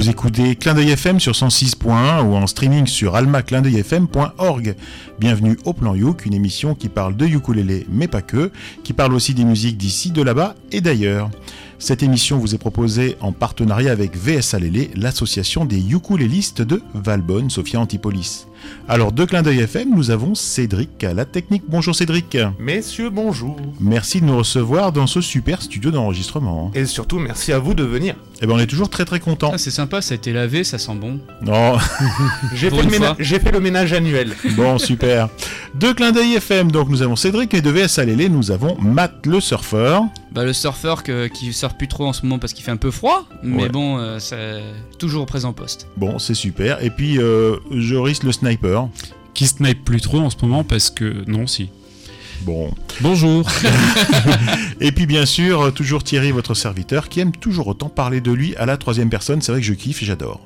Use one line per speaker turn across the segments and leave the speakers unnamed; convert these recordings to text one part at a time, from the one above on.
Vous écoutez Clin d'œil FM sur 106.1 ou en streaming sur almaclindeuilfm.org. Bienvenue au Plan Youk, une émission qui parle de ukulélé mais pas que, qui parle aussi des musiques d'ici, de là-bas et d'ailleurs. Cette émission vous est proposée en partenariat avec VS Alélé, l'association des ukulélistes de Valbonne, Sophia Antipolis. Alors, de clin d'œil FM, nous avons Cédric à la technique. Bonjour Cédric.
Messieurs, bonjour.
Merci de nous recevoir dans ce super studio d'enregistrement.
Et surtout, merci à vous de venir.
Eh ben, on est toujours très très content.
Ah, c'est sympa, ça a été lavé, ça sent bon.
Non.
J'ai fait, le fait ménage annuel.
Bon, super. De clin d'œil FM, donc nous avons Cédric et de VS Alélé, nous avons Matt le surfeur.
Bah, le surfeur que- qui surfe plus trop en ce moment parce qu'il fait un peu froid, mais
Ouais.
bon, euh, c'est toujours présent poste.
Bon, c'est super. Et puis euh, Joris le sniper.
Qui snipe plus trop en ce moment parce que non si.
Bon.
Bonjour.
Et puis bien sûr, toujours Thierry, votre serviteur, qui aime toujours autant parler de lui à la troisième personne. C'est vrai que je kiffe et j'adore.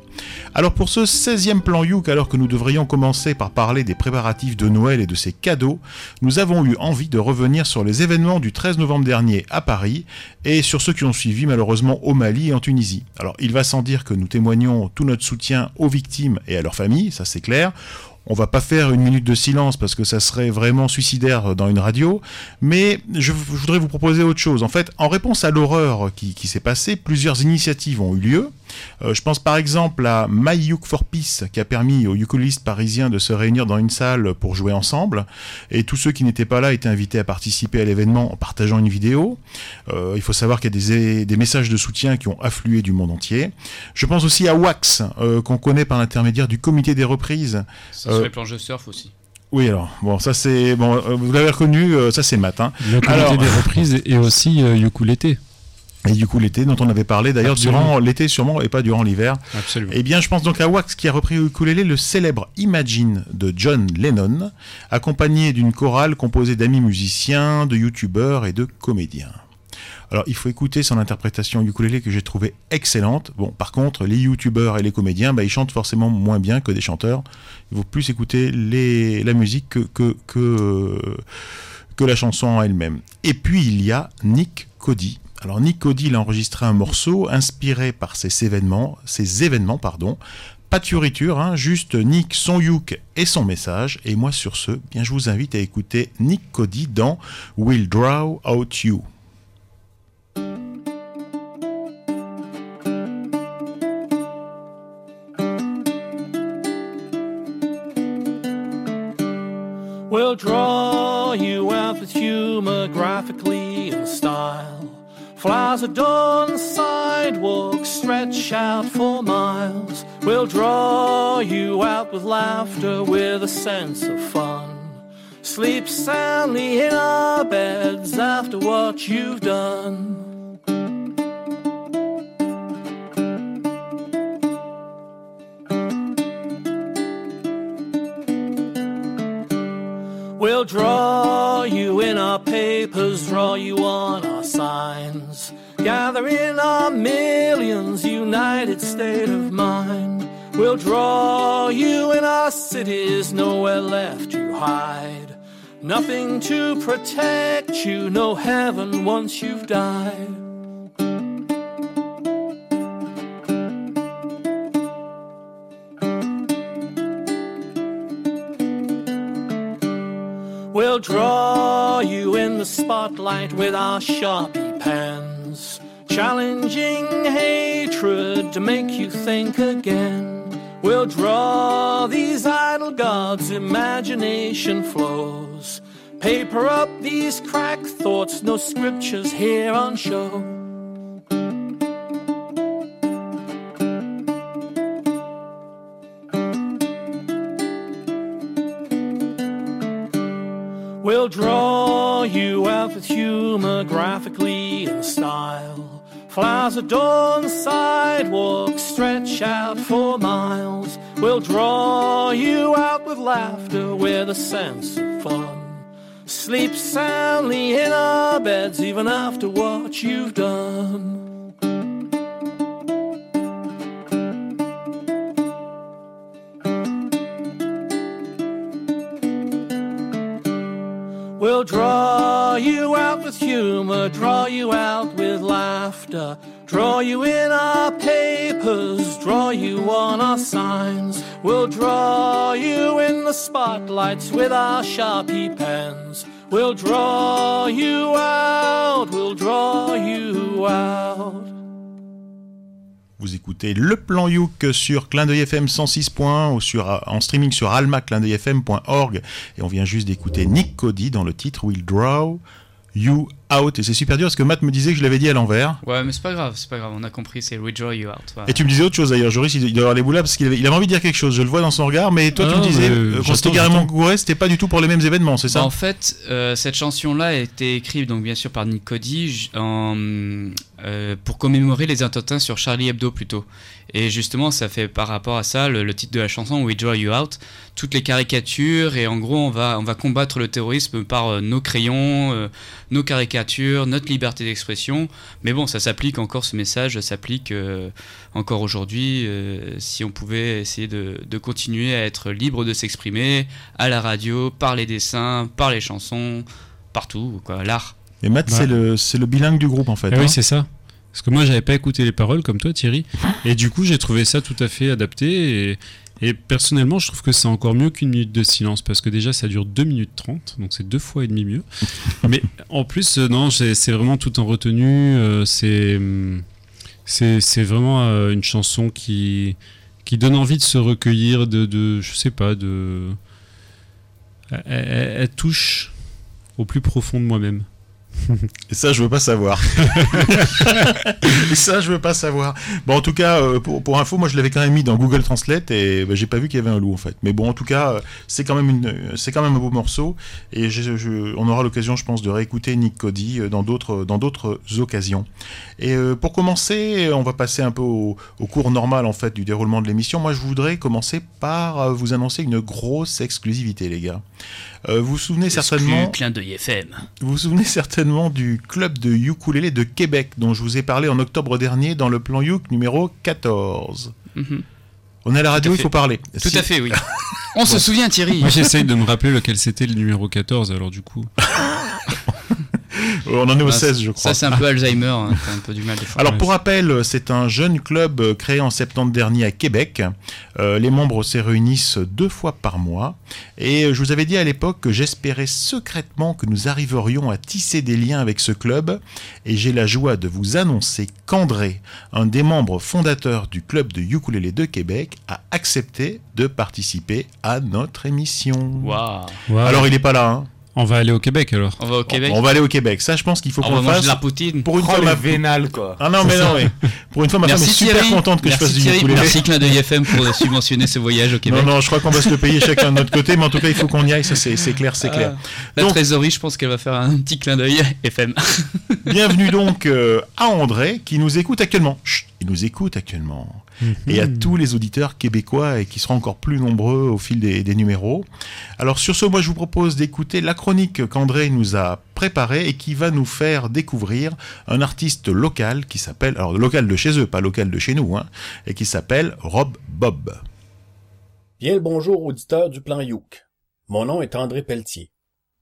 Alors pour ce 16e plan Youk, alors que nous devrions commencer par parler des préparatifs de Noël et de ses cadeaux, nous avons eu envie de revenir sur les événements du 13 novembre dernier à Paris et sur ceux qui ont suivi malheureusement au Mali et en Tunisie. Alors il va sans dire que nous témoignons tout notre soutien aux victimes et à leurs familles, ça c'est clair. On va pas faire une minute de silence parce que ça serait vraiment suicidaire dans une radio, mais je, voudrais vous proposer autre chose. En fait, en réponse à l'horreur qui s'est passée, plusieurs initiatives ont eu lieu. Euh, je pense par exemple à My Uke for Peace qui a permis aux ukulélistes parisiens de se réunir dans une salle pour jouer ensemble. Et tous ceux qui n'étaient pas là étaient invités à participer à l'événement en partageant une vidéo. Euh, il faut savoir qu'il y a des, des messages de soutien qui ont afflué du monde entier. Je pense aussi à Wax, euh, qu'on connaît par l'intermédiaire du comité des reprises. Euh,
sur les planches de surf aussi.
Oui, alors, bon, ça c'est. Bon, euh, vous l'avez reconnu, euh, ça c'est Matt. Hein.
Le comité
Alors-
des reprises et aussi euh.
Et du coup, l'été, dont on avait parlé d'ailleurs durant l'été sûrement et pas durant l'hiver.
Absolument.
Eh bien, je pense donc à Wax qui a repris au ukulélé le célèbre Imagine de John Lennon, accompagné d'une chorale composée d'amis musiciens, de youtubeurs et de comédiens. Alors, il faut écouter son interprétation ukulélé que j'ai trouvé excellente. Bon, par contre, les youtubeurs et les comédiens, bah, ils chantent forcément moins bien que des chanteurs. Il vaut plus écouter les, la musique que, que, que, que la chanson en elle-même. Et puis, il y a Nick Cody. Alors, Nick Cody, il a enregistré un morceau inspiré par ces événements, ces événements, pardon. Pas de fioriture, hein, juste Nick, son youk et son message. Et moi, sur ce, bien, je vous invite à écouter Nick Cody dans Will Draw Out You.
We'll draw you out with humor style. Flowers adorn sidewalks, stretch out for miles. We'll draw you out with laughter, with a sense of fun. Sleep soundly in our beds after what you've done. We'll draw you in our papers, draw you on our signs. Gather in our millions, united state of mind. We'll draw you in our cities, nowhere left to hide. Nothing to protect you, no heaven once you've died. We'll draw the spotlight with our Sharpie pens, challenging hatred to make you think again. We'll draw these idle gods, imagination flows. Paper up these cracked thoughts, no scriptures here on show. We'll draw you out with humor graphically and style. Flowers adorn sidewalks, stretch out for miles. We'll draw you out with laughter, with a sense of fun. Sleep soundly in our beds, even after what you've done. We'll draw you out with laughter, Draw you in our papers, draw you on our signs. We'll draw you in the spotlights with our Sharpie pens. We'll draw you out, we'll draw you out.
Vous écoutez le plan Youk sur Clin d'œil FM 106 points ou sur, en streaming sur almaclindeuilfm.org et on vient juste d'écouter Nick Cody dans le titre Will Draw You Out et c'est super dur parce que Matt me disait que je l'avais dit à l'envers
Ouais, mais c'est pas grave, c'est pas grave, on a compris, c'est Redraw You Out. voilà.
et tu me disais autre chose d'ailleurs Joris il doit avoir les boules là parce qu'il avait, il avait envie de dire quelque chose je le vois dans son regard mais toi tu
Ah,
me disais euh, quand
j'attends,
c'était carrément gouré c'était pas du tout pour les mêmes événements c'est ça
Bah, en fait, euh, cette chanson-là a été écrite donc bien sûr par Nick Cody en, euh, pour commémorer les attentats sur Charlie Hebdo plutôt. Et justement, ça fait par rapport à ça le, le titre de la chanson We Draw You Out, toutes les caricatures et en gros on va on va combattre le terrorisme par euh, nos crayons, nos caricatures, notre liberté d'expression. Mais bon, ça s'applique encore ce message s'applique euh, encore aujourd'hui. euh, si on pouvait essayer de, de continuer à être libre de s'exprimer à la radio, par les dessins, par les chansons, partout, quoi, l'art.
et Matt
Ouais.
c'est le, c'est le bilingue du groupe en fait hein.
oui, c'est ça. Parce que moi, j'avais pas écouté les paroles comme toi, Thierry. Et du coup, j'ai trouvé ça tout à fait adapté. Et, et personnellement, je trouve que c'est encore mieux qu'une minute de silence. Parce que déjà, ça dure 2 minutes 30. Donc, c'est deux fois et demi mieux. Mais en plus, euh, non, c'est vraiment tout en retenue. euh, c'est. hum, C'est c'est vraiment euh, une chanson qui, qui donne envie de se recueillir, de, de je sais pas, de. Elle, elle- elle touche au plus profond de moi-même.
Et ça, je veux pas savoir. et ça, je veux pas savoir. Bon, en tout cas, euh, pour, pour info, moi, je l'avais quand même mis dans Google Translate et bah, j'ai pas vu qu'il y avait un loup en fait. Mais bon, en tout cas, euh, c'est quand même une, euh, c'est quand même un beau morceau et on aura l'occasion, je pense, de réécouter Nick Cody dans d'autres, dans d'autres occasions. Et pour commencer, on va passer un peu au, au cours normal en fait du déroulement de l'émission. Moi, je voudrais commencer par vous annoncer une grosse exclusivité, les gars. Euh, vous vous souvenez certainement.
Clin d'œil FM.
Vous vous souvenez certainement du club de ukulélé de Québec dont je vous ai parlé en octobre dernier dans le plan Youk numéro 14.
Mhm.
On est à la radio,
à
il faut parler.
Tout
Si-
à fait, oui. On se souvient, Thierry.
Moi, j'essaye de me rappeler lequel c'était le numéro 14, alors du coup.
On en est au
Ah,
16, je crois.
Ça, c'est un peu Alzheimer. hein, un peu du mal des fois.
Alors pour rappel, c'est un jeune club euh, créé en septembre dernier à Québec. Euh, les membres se réunissent deux fois par mois. Et euh, je vous avais dit à l'époque que j'espérais secrètement que nous arriverions à tisser des liens avec ce club. Et j'ai la joie de vous annoncer qu'André, un des membres fondateurs du club de ukulélé de Québec, a accepté de participer à notre émission.
Waouh.
Voilà.
Alors il n'est pas là. hein.
On va aller au Québec alors.
On va au Québec.
On va aller au Québec. Ça, je pense qu'il faut
On
qu'on
va
le
manger
fasse.
de la poutine.
Pour une
Oh,
ma...
vénales, quoi.
Ah non, mais non, mais pour une fois, ma femme est super
Thierry.
contente que je
Merci
fasse du
Thierry.
ukulélé.
Merci Clin d'œil FM pour subventionner ce voyage au Québec.
Non, non, je crois qu'on va se le payer chacun de notre côté, mais en tout cas, il faut qu'on y aille, ça c'est c'est clair, c'est clair.
Ah, la
Donc-
trésorerie, je pense qu'elle va faire un petit clin d'œil FM.
Bienvenue donc euh, à André qui nous écoute actuellement. Chut, il nous écoute actuellement. Et à tous les auditeurs québécois et qui seront encore plus nombreux au fil des, des numéros. Alors sur ce, moi je vous propose d'écouter la chronique qu'André nous a préparée et qui va nous faire découvrir un artiste local qui s'appelle, alors local de chez eux, pas local de chez nous, hein, et qui s'appelle Rob Bob.
Bien le bonjour auditeurs du plan Youk. Mon nom est André Pelletier.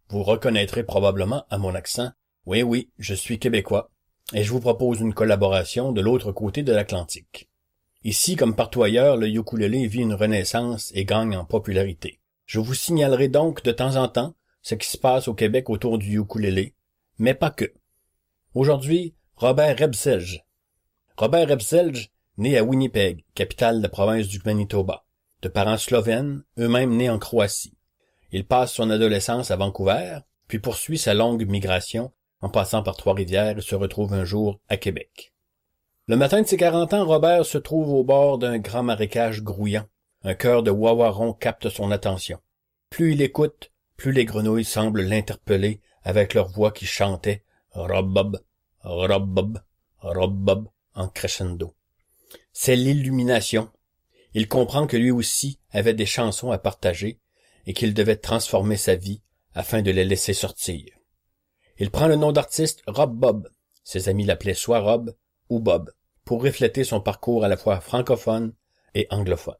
Vous reconnaîtrez probablement à mon accent. Oui, oui, je suis québécois. Et je vous propose une collaboration de l'autre côté de l'Atlantique. Ici, comme partout ailleurs, le ukulélé vit une renaissance et gagne en popularité. Je vous signalerai donc de temps en temps ce qui se passe au Québec autour du ukulélé, mais pas que. Aujourd'hui, Robert Rebselge. Robert Rebselge, né à Winnipeg, capitale de la province du Manitoba de parents slovènes, eux-mêmes nés en Croatie. Il passe son adolescence à Vancouver, puis poursuit sa longue migration en passant par Trois-Rivières et se retrouve un jour à Québec. Le matin de ses 40 ans, Robert se trouve au bord d'un grand marécage grouillant. Un cœur de wawaron capte son attention. Plus il écoute, plus les grenouilles semblent l'interpeller avec leur voix qui chantait Rob-bob, Rob-bob, Rob-bob en crescendo. C'est l'illumination, il comprend que lui aussi avait des chansons à partager et qu'il devait transformer sa vie afin de les laisser sortir. Il prend le nom d'artiste Rob Bob, ses amis l'appelaient soit Rob Bob, pour refléter son parcours à la fois francophone et anglophone.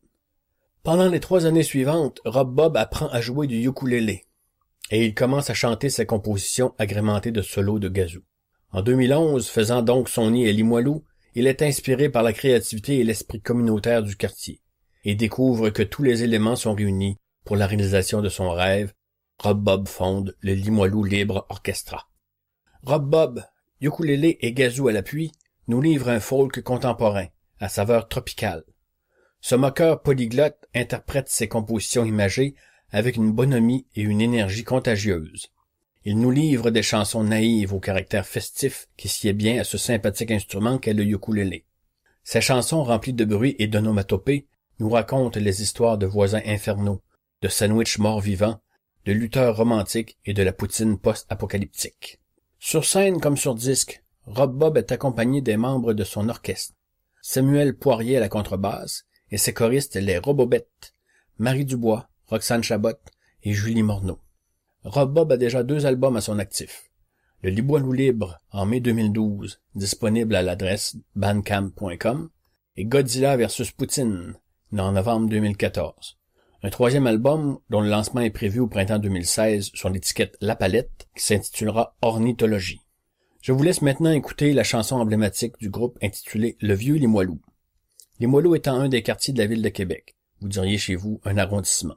Pendant les trois années suivantes, Rob Bob apprend à jouer du ukulélé et il commence à chanter ses compositions agrémentées de solos de gazou. En 2011, faisant donc son nid à Limoilou, il est inspiré par la créativité et l'esprit communautaire du quartier, et découvre que tous les éléments sont réunis pour la réalisation de son rêve. Rob Bob fonde le Limoilou Libre Orchestra. Rob Bob, ukulélé et gazou à l'appui, nous livre un folk contemporain, à saveur tropicale. Ce moqueur polyglotte interprète ses compositions imagées avec une bonhomie et une énergie contagieuse. Il nous livre des chansons naïves au caractère festif qui sied bien à ce sympathique instrument qu'est le ukulélé. Ces chansons remplies de bruit et d'onomatopées nous racontent les histoires de voisins infernaux, de sandwichs morts-vivants, de lutteurs romantiques et de la poutine post-apocalyptique. Sur scène comme sur disque, Rob Bob est accompagné des membres de son orchestre. Samuel Poirier à la contrebasse et ses choristes les Robobettes, Marie Dubois, Roxane Chabot et Julie Morneau. Rob Bob a déjà deux albums à son actif. Le Liboilou Libre en mai 2012, disponible à l'adresse bandcamp.com, et Godzilla vs Poutine en novembre 2014. Un troisième album dont le lancement est prévu au printemps 2016 sur l'étiquette La Palette qui s'intitulera Ornithologie. Je vous laisse maintenant écouter la chanson emblématique du groupe intitulée Le Vieux Limoilou. Limoilou étant un des quartiers de la ville de Québec, vous diriez chez vous un arrondissement.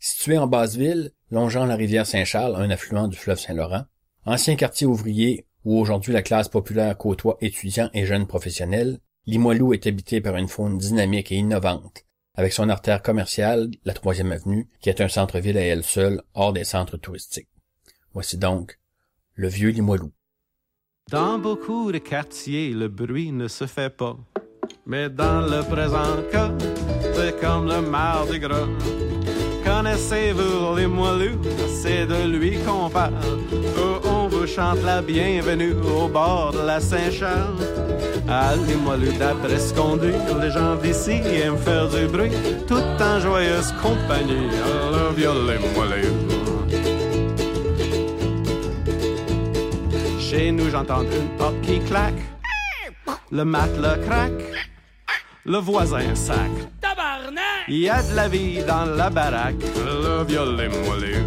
Situé en basse ville, longeant la rivière Saint-Charles, un affluent du fleuve Saint-Laurent, ancien quartier ouvrier où aujourd'hui la classe populaire côtoie étudiants et jeunes professionnels, Limoilou est habité par une faune dynamique et innovante, avec son artère commerciale, la troisième avenue, qui est un centre-ville à elle seule, hors des centres touristiques. Voici donc le vieux Limoilou.
Dans beaucoup de quartiers, le bruit ne se fait pas. Mais dans le présent cas, c'est comme le mardi gras. Connaissez-vous les moelleux? C'est de lui qu'on parle. Oh, on vous chante la bienvenue au bord de la Saint-Charles. Les moelleux d'après ce qu'on dit, les gens d'ici aiment faire du bruit, tout en joyeuse compagnie. I love. Chez nous, j'entends une porte qui claque. Le matelas craque. Le voisin sacre.
Tabarnak!
Il y a de la vie dans la baraque. Le violet moelleux.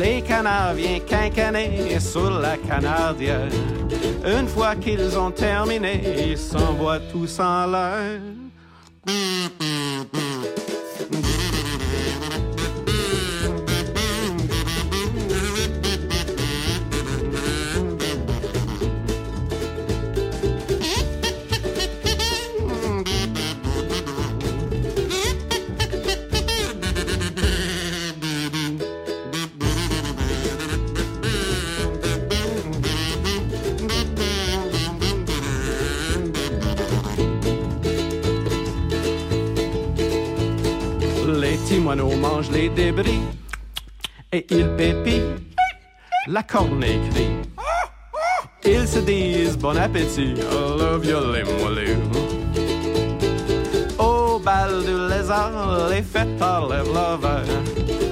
Les canards viennent quincaner sur la canardière. Une fois qu'ils ont terminé, ils s'envoient tous en l'air. Les débris et ils pépient. La cornée crie. Ils se disent bon appétit. I love you, les. Au bal du lézard, les leur verre.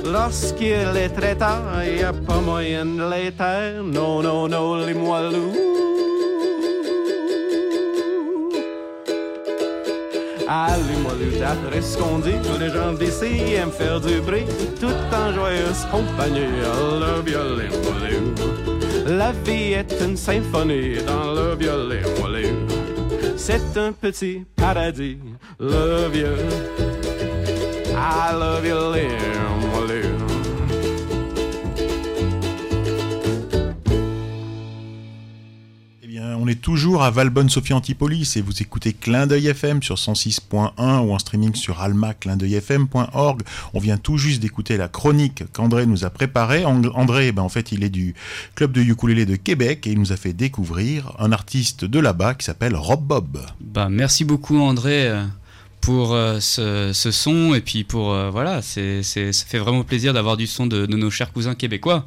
Lorsqu'il est très tard, y a pas moyen de les taire. Non, non, non, les. Allez-moi le ce qu'on dit, tous les gens d'ici aiment faire du bruit, tout en joyeuse compagnie. Les moelleux. La vie est une symphonie dans le moelleux. C'est un petit paradis, le vieux. I love you, les
on est toujours à Valbonne-Sophie Antipolis et vous écoutez Clin d'œil FM sur 106.1 ou en streaming sur alma-clindeuilfm.org. On vient tout juste d'écouter la chronique qu'André nous a préparée. And- André, ben, en fait, il est du club de ukulélé de Québec et il nous a fait découvrir un artiste de là-bas qui s'appelle Rob Bob.
Bah, merci beaucoup André euh, pour euh, ce, son et puis pour euh, voilà, c'est, ça fait vraiment plaisir d'avoir du son de, nos chers cousins québécois.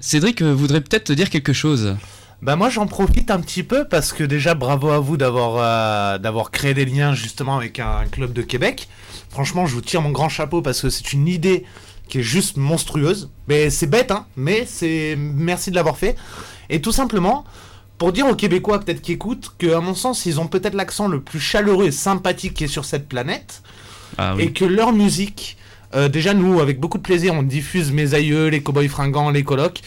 Cédric voudrait peut-être te dire quelque chose.
Bah moi j'en profite un petit peu parce que déjà bravo à vous d'avoir euh, d'avoir créé des liens justement avec un, club de Québec. Franchement je vous tire mon grand chapeau parce que c'est une idée qui est juste monstrueuse. Mais c'est bête hein, mais c'est merci de l'avoir fait. Et tout simplement pour dire aux Québécois peut-être qui écoutent que à mon sens ils ont peut-être l'accent le plus chaleureux et sympathique qui est sur cette planète
Ah oui.
et que leur musique, euh, déjà nous, avec beaucoup de plaisir, on diffuse Mes Aïeux, Les Cowboys Fringants, Les Colocs.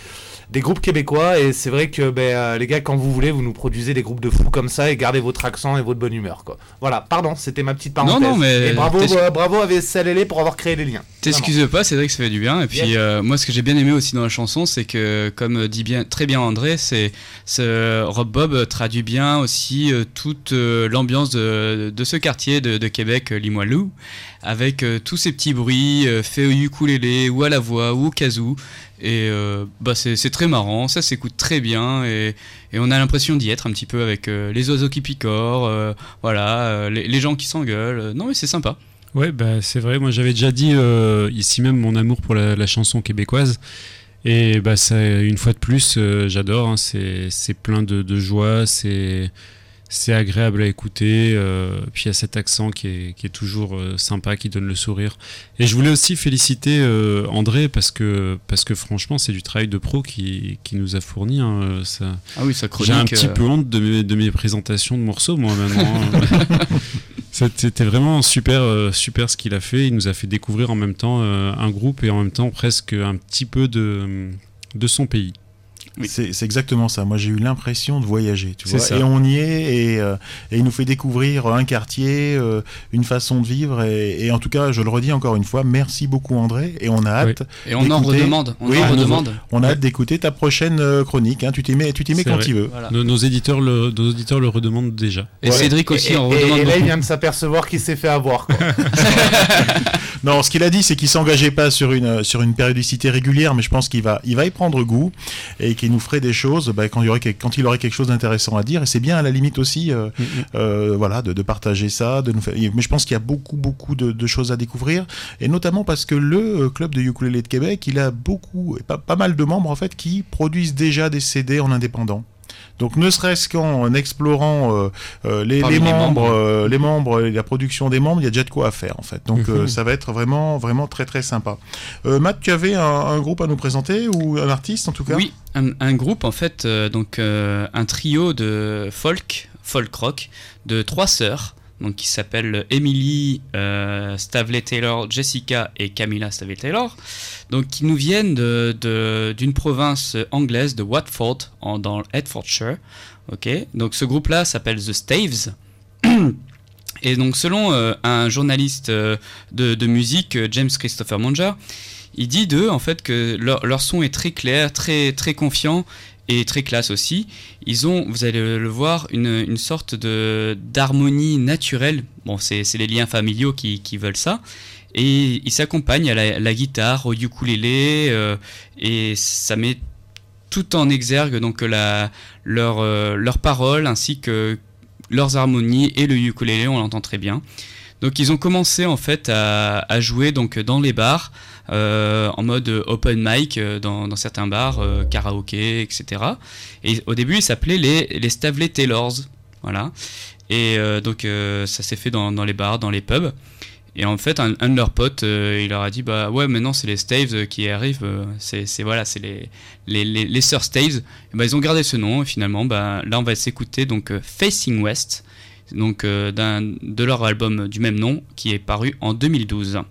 Des groupes québécois. Et c'est vrai que ben, euh, les gars, quand vous voulez, vous nous produisez des groupes de fous comme ça et gardez votre accent et votre bonne humeur. Quoi. Voilà, pardon, c'était ma petite parenthèse.
non, mais
et bravo, euh, bravo à VSLL pour avoir créé les liens.
T'excuses pas, c'est vrai que ça fait du bien. Et puis
Yes.
euh, moi, ce que j'ai bien aimé aussi dans la chanson, c'est que, comme dit bien, très bien André, c'est ce Rob Bob traduit bien aussi toute l'ambiance de, de ce quartier de, de Québec, Limoilou, avec euh, tous ces petits bruits euh, faits au ukulélé ou à la voix ou au kazoo. Et euh, bah c'est très marrant, ça s'écoute très bien et, et on a l'impression d'y être un petit peu avec euh, les oiseaux qui picorent, voilà, les, gens qui s'engueulent. Non mais c'est sympa.
Ouais, bah, c'est vrai. Moi, j'avais déjà dit ici même mon amour pour la, chanson québécoise. Et bah, ça, une fois de plus, j'adore. hein. C'est plein de joie. C'est c'est agréable à écouter. euh, puis il y a cet accent qui est, qui est toujours euh, sympa, qui donne le sourire. Et je voulais aussi féliciter euh, André parce que, parce que franchement, c'est du travail de pro qui, qui nous a fourni. hein, ça.
Ah oui, ça.
J'ai un petit peu honte de mes, de mes présentations de morceaux, moi, maintenant. hein. C'était vraiment super, super ce qu'il a fait. Il nous a fait découvrir en même temps un groupe et en même temps presque un petit peu de, de son pays.
Oui.
C'est exactement ça. Moi, j'ai eu l'impression de voyager, tu
C'est
vois.
ça.
Et on y est, et, euh, et il nous fait découvrir un quartier, euh, une façon de vivre. Et, et en tout cas, je le redis encore une fois, merci beaucoup André. Et on a hâte,
Et on en
d'écouter-
redemande. On
Oui,
en redemande.
on a hâte d'écouter ta prochaine euh, chronique. Hein. Tu t'y mets, tu t'y mets quand
vrai.
tu veux.
Voilà.
Nos, nos éditeurs le, nos auditeurs le redemandent déjà.
Et
Ouais.
Cédric aussi
et,
en
et-
redemande
et là, il vient de s'apercevoir qu'il s'est fait avoir. Quoi.
Non, ce qu'il a dit, c'est qu'il s'engageait pas sur une sur une périodicité régulière, mais je pense qu'il va il va y prendre goût et qu'il nous ferait des choses bah, quand il y aurait quel- quand il aurait quelque chose d'intéressant à dire. Et c'est bien à la limite aussi, euh, euh, voilà, de, de partager ça, de nous faire. Mais je pense qu'il y a beaucoup beaucoup de, de choses à découvrir, et notamment parce que le euh, club de ukulélé de Québec, il a beaucoup, pas, pas mal de membres en fait qui produisent déjà des CD en indépendant. Donc ne serait-ce qu'en explorant euh, euh, les,
Parmi
les
les
membres,
membres.
euh, les membres et la production des membres, il y a déjà de quoi à faire en fait. Donc
Mhm.
ça va être vraiment vraiment très très sympa. Matt, tu avais un, un groupe à nous présenter ou un artiste en tout cas?
Oui, un, un groupe en fait, donc un trio de folk, folk rock, de trois sœurs, donc qui s'appellent Emily euh, Stavley Taylor, Jessica et Camilla Stavley Taylor, donc qui nous viennent de- de- d'une province anglaise de Watford, en, dans Hertfordshire. Ok, donc ce groupe-là s'appelle The Staves. Et donc selon euh, un journaliste euh, de, de musique, euh, James Christopher Monger, il dit d'eux en fait que leur, leur son est très clair, très très confiant et très classe aussi. Ils ont, vous allez le voir, une, une sorte de d'harmonie naturelle. Bon, c'est les liens familiaux qui, qui veulent ça. Et ils s'accompagnent à la, guitare, au ukulélé, euh, et ça met tout en exergue donc la, leur, euh, leurs paroles ainsi que leurs harmonies et le ukulélé, on l'entend très bien. Donc ils ont commencé en fait à, à jouer donc dans les bars en mode open mic euh, dans, certains bars, euh, karaoké, etc. Et au début ils s'appelaient les, les Stavley Taylors, voilà. Et euh, donc euh, ça s'est fait dans, les bars, dans les pubs. Et en fait, un, un de leurs potes, euh, il leur a dit bah ouais, maintenant c'est les Staves euh, qui arrivent, euh, c'est voilà, c'est les les, les, les sœurs Staves. Et bah, ils ont gardé ce nom et finalement, bah là on va s'écouter donc euh, Facing West, donc euh, de leur album du même nom qui est paru en 2012.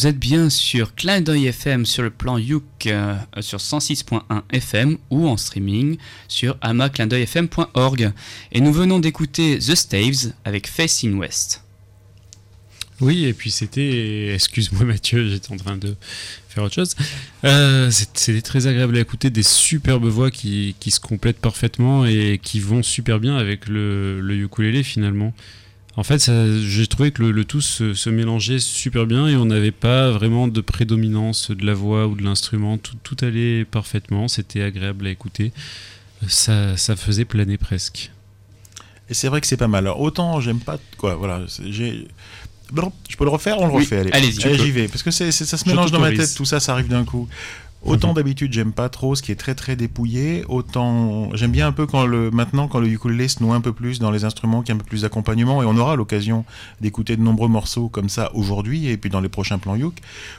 Vous êtes bien sur Clin d'œil FM sur le plan Youk euh, sur 106.1 FM ou en streaming sur amaclindeuilfm.org. Et nous venons d'écouter The Staves avec Facing West.
Oui, et puis c'était. Excuse-moi Mathieu, j'étais en train de faire autre chose. Euh, C'était très agréable à écouter, des superbes voix qui, qui se complètent parfaitement et qui vont super bien avec le, le ukulélé finalement. En fait, j'ai trouvé que le, le tout se, se mélangeait super bien et on n'avait pas vraiment de prédominance de la voix ou de l'instrument. Tout, tout allait parfaitement, c'était agréable à écouter. Ça, ça faisait planer presque.
Et c'est vrai que c'est pas mal. Alors, autant j'aime pas quoi, voilà, j'ai je peux le refaire, on le
Oui,
refait. Allez, Allez,
peux.
j'y vais parce que ça se mélange dans ma tête, tout ça, ça arrive d'un coup. Autant d'habitude, j'aime pas trop ce qui est très très dépouillé. Autant j'aime bien un peu quand le maintenant quand le ukulélé se noie un peu plus dans les instruments, qu'il a un peu plus d'accompagnement et on aura l'occasion d'écouter de nombreux morceaux comme ça aujourd'hui et puis dans les prochains plans Youk.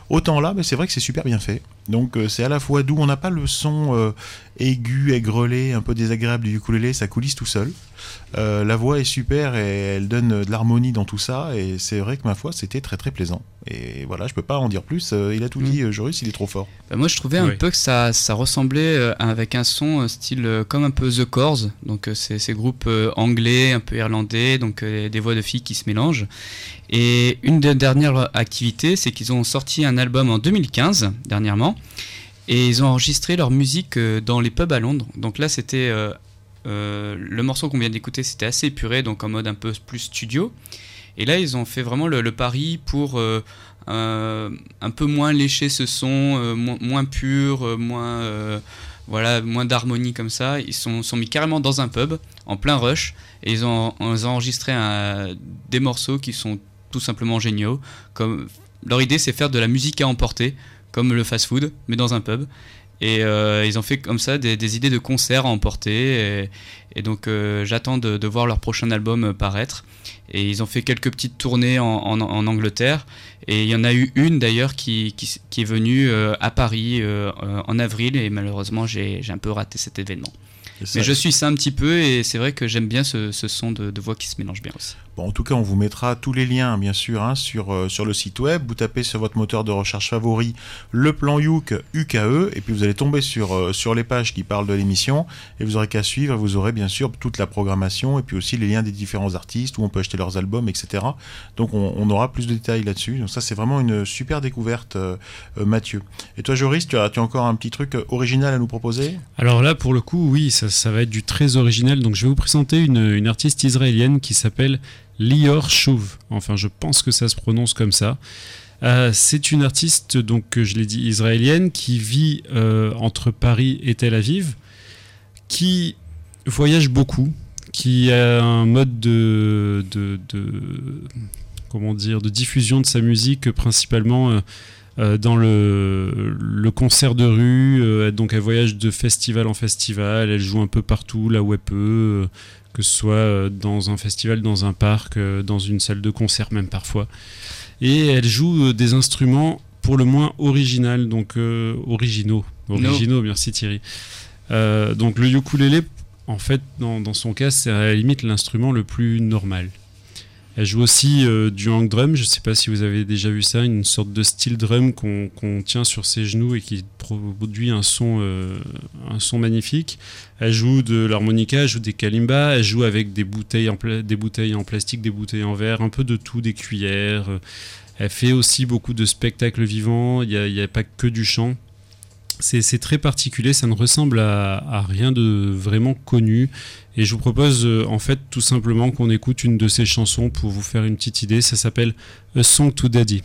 Autant là, mais c'est vrai que c'est super bien fait. Donc euh, c'est à la fois doux, on n'a pas le son euh, aigu, aigrelé, un peu désagréable du ukulélé, ça coulisse tout seul. Euh, la voix est super et elle donne de l'harmonie dans tout ça et c'est vrai que ma foi c'était très très plaisant. Et voilà, je peux pas en dire plus. euh, il a tout
Mm.
dit, euh, Joris, il est trop fort.
Bah, moi je trouvais un peu que ça, ça ressemblait euh, avec un son euh, style euh, comme un peu The Corrs, donc euh, c'est ces groupes euh, anglais, un peu irlandais, donc euh, des voix de filles qui se mélangent. Et une des dernières activités, c'est qu'ils ont sorti un album en 2015, dernièrement, et ils ont enregistré leur musique euh, dans les pubs à Londres. Donc là c'était... euh, euh, le morceau qu'on vient d'écouter, c'était assez épuré, donc en mode un peu plus studio. Et là, ils ont fait vraiment le, pari pour un peu moins lécher ce son, moins, pur, moins, voilà, moins d'harmonie comme ça. Ils sont, sont mis carrément dans un pub, en plein rush, et ils ont, enregistré des morceaux qui sont tout simplement géniaux. Comme, leur idée, c'est faire de la musique à emporter, comme le fast-food, mais dans un pub. Et euh, ils ont fait comme ça des, des idées de concerts à emporter. Et, et donc euh, j'attends de, de voir leur prochain album euh, paraître. Et ils ont fait quelques petites tournées en, en- en Angleterre. Et il y en a eu une d'ailleurs qui, qui, s- qui est venue euh, à Paris en avril. Et malheureusement j'ai un peu raté cet événement. Mais je suis ça un petit peu et c'est vrai que j'aime bien ce, ce son de, de voix qui se mélange bien aussi.
Bon, en tout cas, on vous mettra tous les liens, bien sûr, hein, sur, euh, sur le site web. Vous tapez sur votre moteur de recherche favori le plan Youk UKE, et puis vous allez tomber sur, euh, sur les pages qui parlent de l'émission, et vous aurez qu'à suivre. Vous aurez bien sûr toute la programmation, et puis aussi les liens des différents artistes, où on peut acheter leurs albums, etc. Donc on, aura plus de détails là-dessus. Donc ça, c'est vraiment une super découverte, euh, Mathieu. Et toi, Joris, tu as, tu encore un petit truc original à nous proposer?
Alors là, pour le coup, oui, ça, va être du très original. Donc je vais vous présenter une artiste israélienne qui s'appelle Lior Chouv. Enfin, je pense que ça se prononce comme ça. Euh, c'est une artiste, donc je l'ai dit, israélienne, qui vit euh, entre Paris et Tel Aviv, qui voyage beaucoup, qui a un mode de, de, comment dire, de diffusion de sa musique principalement euh, dans le, le concert de rue. euh, donc elle voyage de festival en festival, elle joue un peu partout là où elle peut, euh, que ce soit euh, dans un festival, dans un parc, euh, dans une salle de concert même parfois. Et elle joue euh, des instruments pour le moins original, donc euh, originaux. Originaux, merci Thierry. Euh, donc le ukulélé, en fait, dans, dans son cas, c'est à la limite l'instrument le plus normal.
Elle joue aussi euh, du hang drum, je ne sais pas si vous avez déjà vu ça, une sorte de steel drum qu'on tient sur ses genoux et qui produit un son, euh, un son magnifique. Elle joue de l'harmonica, elle joue des kalimbas, elle joue avec des bouteilles, en plastique, des bouteilles en verre, un peu de tout, des cuillères. Elle fait aussi beaucoup de spectacles vivants, il n'y a pas que du chant. C'est très particulier, ça ne ressemble à, à rien de vraiment connu. Et je vous propose euh, en fait tout simplement qu'on écoute une de ses chansons pour vous faire une petite idée. Ça s'appelle A Song to Daddy.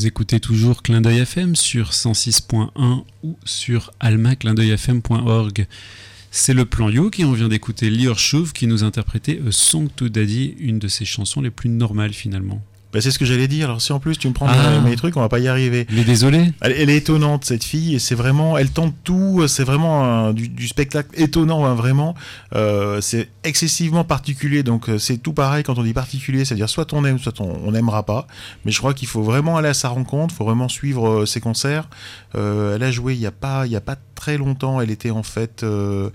Vous écoutez toujours Clin d'œil FM sur 106.1 ou sur almaclindeuilfm.org. C'est le plan You qui on vient d'écouter Lior Chauve qui nous interprétait A Song to Daddy, une de ses chansons les plus normales finalement.
Bah, c'est ce que j'allais dire. Alors si en plus tu me prends
Ah.
mes, mes trucs, on va pas y arriver.
Il est désolé.
Elle, elle est étonnante cette fille et c'est vraiment, elle tente tout. C'est vraiment un- du, du spectacle étonnant, hein, vraiment. Euh, c'est excessivement particulier, donc euh, c'est tout pareil quand on dit particulier, c'est-à-dire soit on aime, soit on n'aimera pas. Mais je crois qu'il faut vraiment aller à sa rencontre, faut vraiment suivre euh, ses concerts. Euh, elle a joué il y a pas, il y a pas très longtemps. Elle était en fait euh,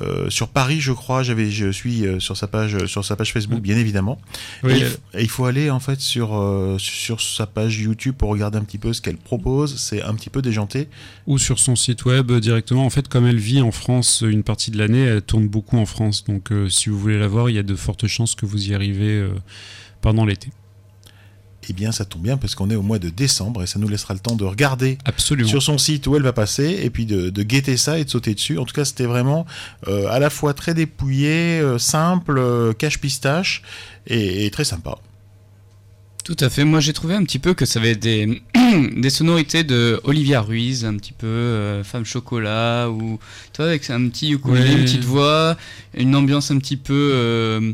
euh, sur Paris, je crois. J'avais, je suis euh, sur sa page, sur sa page Facebook, bien évidemment.
Oui,
et, il f- et il faut aller en fait sur sur sa page YouTube pour regarder un petit peu ce qu'elle propose. C'est un petit peu déjanté.
ou sur son site web directement. En fait, comme elle vit en France une partie de l'année, elle tourne beaucoup en France. Donc, si vous voulez la voir, il y a de fortes chances que vous y arrivez pendant l'été.
Eh bien, ça tombe bien parce qu'on est au mois de décembre et ça nous laissera le temps de regarder
Absolument.
sur son site où elle va passer et puis de, de guetter ça et de sauter dessus. En tout cas, c'était vraiment euh, à la fois très dépouillé, euh, simple, euh, cache pistache et, et très sympa.
Tout à fait. Moi, j'ai trouvé un petit peu que ça avait des, des sonorités de Olivia Ruiz, un petit peu euh, femme chocolat, ou toi avec un petit ukulélé, une petite voix, une ambiance un petit peu euh,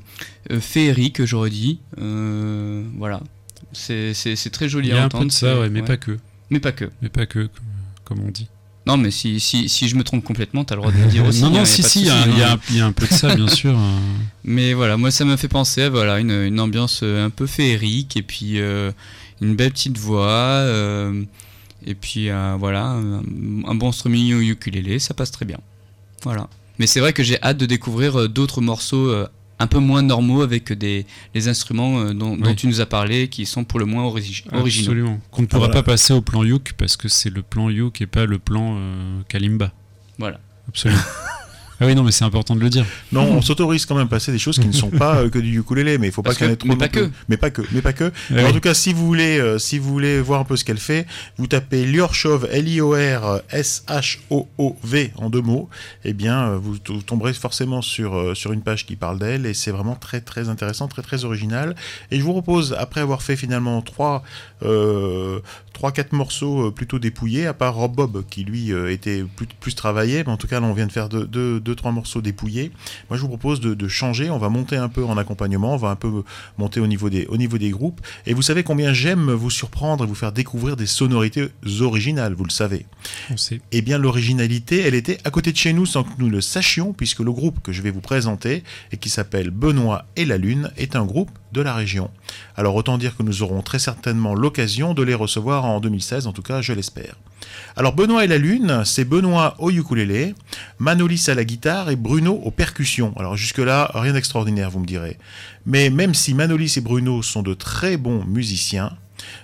euh, féerique, j'aurais dit. Euh, voilà. C'est très joli
Il y
à
a un
entendre.
peu de ça, ouais, mais
ouais.
pas que.
Mais pas que.
Mais pas que, comme, on dit.
Non, mais si, si, si je me trompe complètement, t'as le droit de le dire aussi.
non,
hein,
non,
a
si, si, il y, a- y
hein.
un- peu de ça, bien sûr. hein.
Mais voilà, moi ça m'a fait penser à voilà, une, une ambiance euh, un peu féerique et puis euh, une belle petite voix euh, et puis euh, voilà, un, un bon strumming au ukulélé, ça passe très bien. Voilà. Mais c'est vrai que j'ai hâte de découvrir d'autres morceaux un peu moins normaux avec des les instruments euh, dont, tu nous as parlé qui sont pour le moins origi- originaux.
Absolument. Qu'on ne pourra
voilà.
pas passer au plan Youk parce que c'est le plan Youk et pas le plan euh, Kalimba.
Voilà.
Absolument. ah oui, non, mais c'est important de le dire.
Non, on s'autorise quand même à passer des choses qui ne sont pas euh, que du ukulélé, mais il faut pas qu'il y en
que-
ait trop.
mais pas que.
Mais pas que. Mais pas que.
Eh
En tout cas, si vous voulez, euh, si vous voulez voir un peu ce qu'elle fait, vous tapez Liorchov, L-I-O-R-S-H-O-O-V en deux mots. Eh bien, euh, vous, vous tomberez forcément sur, euh, sur une page qui parle d'elle et c'est vraiment très très intéressant, très très original. Et je vous propose, après avoir fait finalement trois, euh, trois quatre morceaux euh, plutôt dépouillés, à part Rob Bob qui lui euh, était plus, plus travaillé, mais en tout cas là on vient de faire deux, deux, deux, trois morceaux dépouillés. Moi je vous propose de, de changer, on va monter un peu en accompagnement, on va un peu monter au niveau des, au niveau des groupes. Et vous savez combien j'aime vous surprendre et vous faire découvrir des sonorités originales, vous le savez.
On sait.
Eh bien, l'originalité, elle était à côté de chez nous sans que nous le sachions, puisque le groupe que je vais vous présenter, et qui s'appelle Benoît et la Lune, est un groupe de la région. Alors, autant dire que nous aurons très certainement l'occasion de les recevoir en 2016, en tout cas, je l'espère. Alors, Benoît et la Lune, c'est Benoît au ukulélé, Manolis à la guitare et Bruno aux percussions. Alors, jusque-là, rien d'extraordinaire, vous me direz. Mais même si Manolis et Bruno sont de très bons musiciens,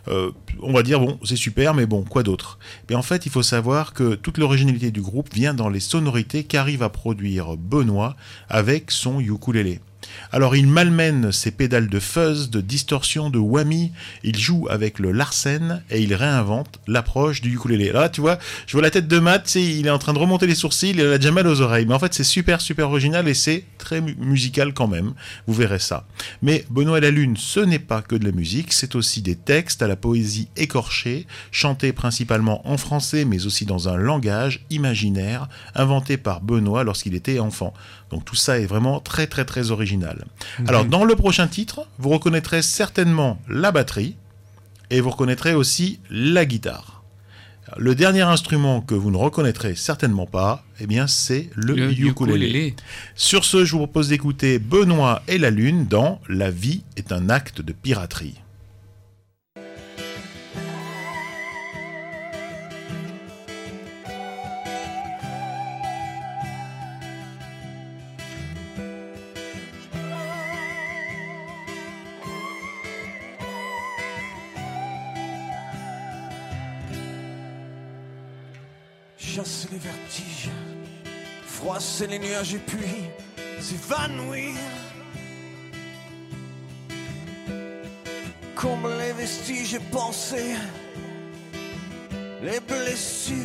euh, on va dire bon, c'est super, mais bon, quoi d'autre? Mais en fait, il faut savoir que toute l'originalité du groupe vient dans les sonorités qu'arrive à produire Benoît avec son ukulélé. Alors il malmène ses pédales de fuzz, de distorsion, de whammy, il joue avec le Larsen et il réinvente l'approche du ukulélé. Là, tu vois, je vois la tête de Matt, il est en train de remonter les sourcils, il a déjà mal aux oreilles. Mais en fait, c'est super, super original et c'est très mu- musical quand même. Vous verrez ça. Mais Benoît et la Lune, ce n'est pas que de la musique, c'est aussi des textes à la poésie écorchée, chantés principalement en français, mais aussi dans un langage imaginaire inventé par Benoît lorsqu'il était enfant. Donc tout ça est vraiment très très très original. Alors dans le prochain titre, vous reconnaîtrez certainement la batterie et vous reconnaîtrez aussi la guitare. Le dernier instrument que vous ne reconnaîtrez certainement pas, eh bien c'est le,
Le
ukulélé.
ukulélé.
Sur ce, je vous propose d'écouter Benoît et la Lune dans La vie est un acte de piraterie.
Froisser les nuages et puis s'évanouir. Comme les vestiges et penser les blessures.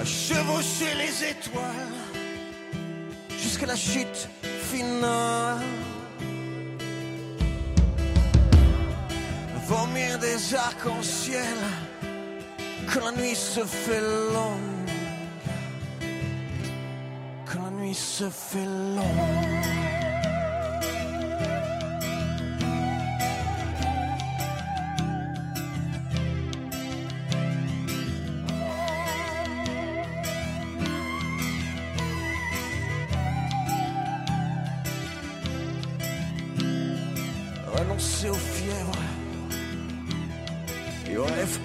À chevaucher les étoiles jusqu'à la chute finale. vomir des arcs-en-ciel que la nuit se fait longue, que la nuit se fait longue. Renoncer aux fièvres et aux rêves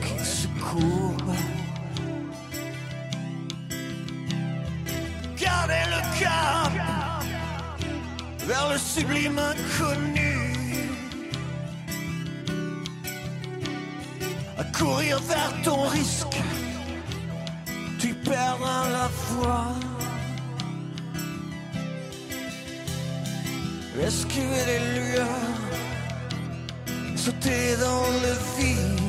Gardez le cap vers le sublime inconnu. À courir vers ton risque, tu perdras la foi. Esquiver les lueurs, sauter dans le vide,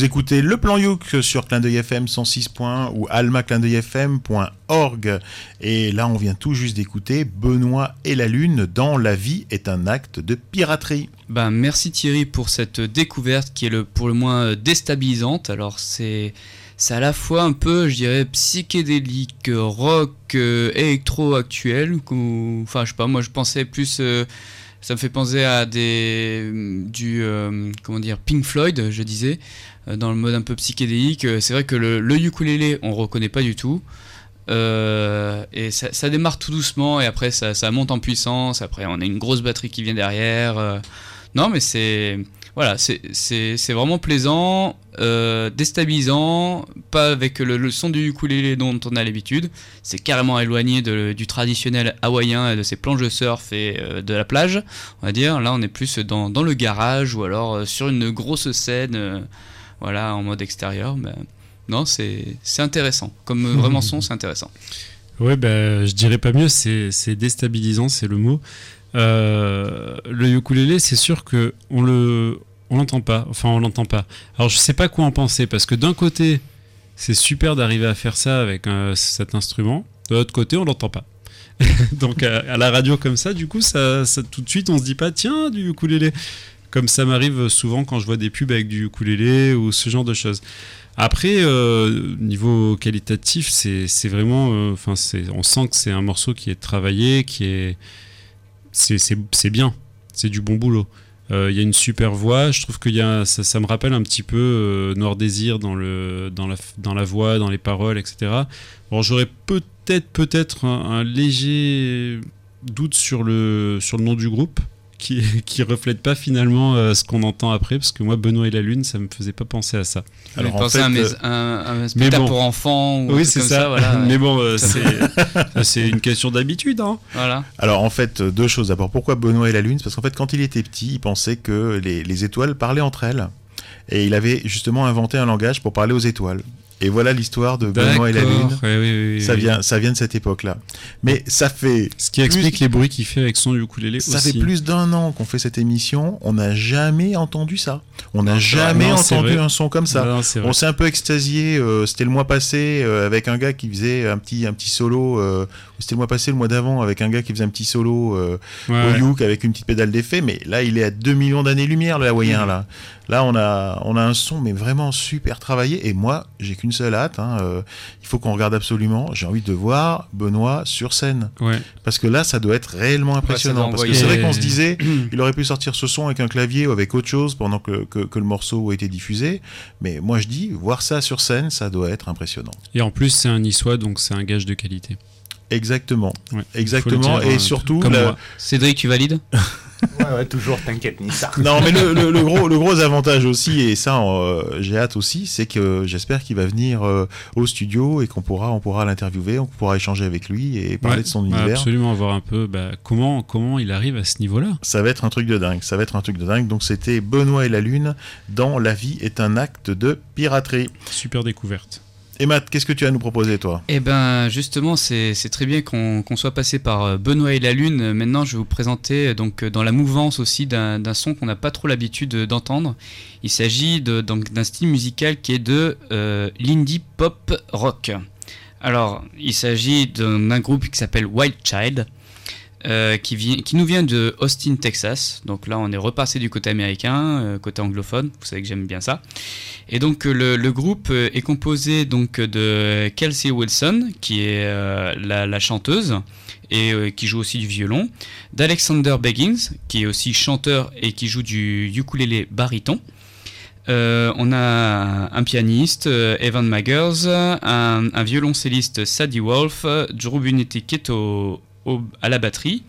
Vous écoutez le plan Youk sur Clin d'œil FM 106. ou almaclindeuilfm.org. Et là, on vient tout juste d'écouter Benoît et la Lune dans La vie est un acte de piraterie.
Ben, merci Thierry pour cette découverte qui est le, pour le moins déstabilisante. Alors c'est c'est à la fois un peu, je dirais, psychédélique, rock, euh, actuel. ou- Enfin, je sais pas, moi je pensais plus. euh, ça me fait penser à des du euh, comment dire Pink Floyd, je disais, euh, dans le mode un peu psychédélique. Euh, C'est vrai que le, le ukulélé, on reconnaît pas du tout. Et ça, démarre tout doucement et après ça, monte en puissance. Après, on a une grosse batterie qui vient derrière. non, mais c'est voilà, c'est- vraiment plaisant, euh, déstabilisant, pas avec le, son du ukulélé dont on a l'habitude. C'est carrément éloigné du traditionnel hawaïen et de ses planches de surf et euh, de la plage, on va dire. Là, on est plus dans, dans le garage ou alors euh, sur une grosse scène, voilà, en mode extérieur. Ben, non, c'est intéressant. Comme vraiment son, c'est intéressant.
Ouais, bah, je dirais pas mieux, c'est déstabilisant, c'est le mot. Le ukulélé, c'est sûr que on le, on l'entend pas. Enfin, on l'entend pas. Alors, je sais pas quoi en penser parce que d'un côté, c'est super d'arriver à faire ça avec euh, cet instrument. De l'autre côté, on l'entend pas. Donc, à, la radio comme ça, du coup, ça, tout de suite, on se dit pas, tiens, du ukulélé. Comme ça m'arrive souvent quand je vois des pubs avec du ukulélé ou ce genre de choses. Après, euh, niveau qualitatif, c'est vraiment. euh, Enfin, on sent que c'est un morceau qui est travaillé, qui est. C'est bien. C'est du bon boulot. Euh, Il y a une super voix. Je trouve que y a, ça, me rappelle un petit peu euh, Noir Désir dans la voix, dans les paroles, etc. Bon, j'aurais peut-être peut-être un, un léger doute sur le, sur le nom du groupe qui, qui reflète pas finalement euh, ce qu'on entend après, parce que moi, Benoît et la Lune, ça me faisait pas penser à ça.
Alors, en fait,
à un, mais-
euh,
un, un spectacle
bon.
pour enfants ou
Oui, c'est ça.
voilà.
Mais bon, euh,
à
c'est une question d'habitude. Hein.
Voilà.
Alors en fait, euh, deux choses. D'abord, pourquoi Benoît et la Lune? Parce qu'en fait, quand il était petit, il pensait que les, les étoiles parlaient entre elles. Et il avait justement inventé un langage pour parler aux étoiles. Et voilà l'histoire de Benoît et la. Lune.
Oui, oui,
Ça vient, ça vient de cette époque-là. Mais ça fait,
Ce qui explique les bruits qu'il fait avec son ukulélé
ça
aussi.
fait plus d'un an qu'on fait cette émission. On n'a jamais entendu ça. On n'a jamais
Non, c'est
entendu un son comme ça.
Non.
On s'est un peu extasié, euh, c'était le mois passé euh, avec un gars qui faisait un petit, un petit solo, euh, c'était le mois passé, le mois d'avant, avec un gars qui faisait un petit solo
Ouais.
au uke avec une petite pédale d'effet, mais là il est à 2 millions d'années-lumière le hawaïen là. Là on a, on a un son mais vraiment super travaillé et moi j'ai qu'une seule hâte, hein, euh, il faut qu'on regarde absolument, j'ai envie de voir Benoît sur scène,
Ouais.
parce que là ça doit être réellement impressionnant, parce que c'est vrai qu'on se disait il aurait pu sortir ce son avec un clavier ou avec autre chose pendant que, que, que le morceau a été diffusé, mais moi je dis, voir ça sur scène, ça doit être impressionnant.
Et en plus, c'est un niçois, donc c'est un gage de qualité.
Exactement,
Ouais.
exactement,
dire,
et
euh,
surtout...
comme
la-
moi.
Cédric, tu valides?
Ouais, ouais, toujours, t'inquiète, ni ça.
Non, mais le, le- le gros, le gros avantage aussi, et ça, euh, j'ai hâte aussi, c'est que j'espère qu'il va venir euh, au studio et qu'on pourra, on pourra l'interviewer, on pourra échanger avec lui et parler
Ouais,
de son univers.
Absolument, voir un peu bah, comment, comment il arrive à ce niveau-là.
Ça va être un truc de dingue, ça va être un truc de dingue. Donc c'était Benoît et la Lune dans La vie est un acte de piraterie.
Super découverte.
Et Matt, qu'est-ce que tu as à nous proposer, toi?
Eh ben, justement, c'est très bien qu'on soit passé par euh, Benoît et la Lune. Maintenant, je vais vous présenter euh, donc euh, dans la mouvance aussi d'un son qu'on n'a pas trop l'habitude d'entendre. Il s'agit d'un style musical qui est de l'indie pop rock. Alors, il s'agit d'un groupe qui s'appelle Wild Child. Euh, qui, vient, qui nous vient de Austin, Texas. Donc là, on est repassé du côté américain, euh, côté anglophone. Vous savez que j'aime bien ça. Et donc euh, le, le groupe est composé donc de Kelsey Wilson, qui est la, chanteuse et qui joue aussi du violon, d'Alexander Beggins, qui est aussi chanteur et qui joue du ukulélé baryton. On a un pianiste, Evan Maggers, un, un violoncelliste, Sadie Wolf, Drew Bunetti qui est au- au- à la batterie,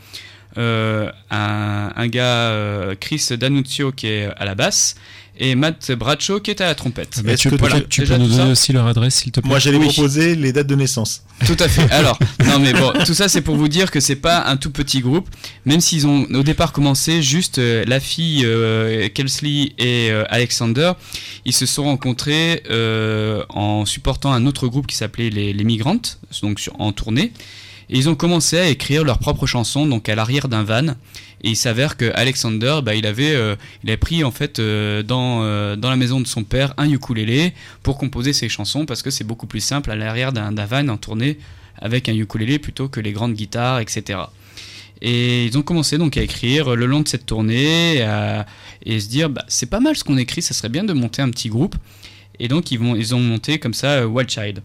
euh, un, un gars, euh, Chris D'Annunzio, qui est à la basse, et Matt Bradshaw qui est à la trompette.
Est-ce
tu
que
peux,
tu-
nous donner aussi leur adresse, s'il te plaît
Moi, j'allais
Oui.
proposer les dates de naissance.
Tout à fait. Alors, non mais bon, tout ça c'est pour vous dire que c'est pas un tout petit groupe, même s'ils ont au départ commencé juste euh, la fille euh, Kelsley et euh, Alexander, ils se sont rencontrés euh, en supportant un autre groupe qui s'appelait les, les Migrantes, donc sur- en tournée, ils ont commencé à écrire leurs propres chansons, donc à l'arrière d'un van. Et il s'avère que Alexander, bah, il avait, euh, a pris en fait euh, dans, euh, dans la maison de son père un ukulélé pour composer ses chansons parce que c'est beaucoup plus simple à l'arrière d'un van en tournée avec un ukulélé plutôt que les grandes guitares, etc. Et ils ont commencé donc à écrire le long de cette tournée à- et se dire bah, c'est pas mal ce qu'on écrit, ça serait bien de monter un petit groupe. Et donc ils, ils ont monté comme ça Wild Child.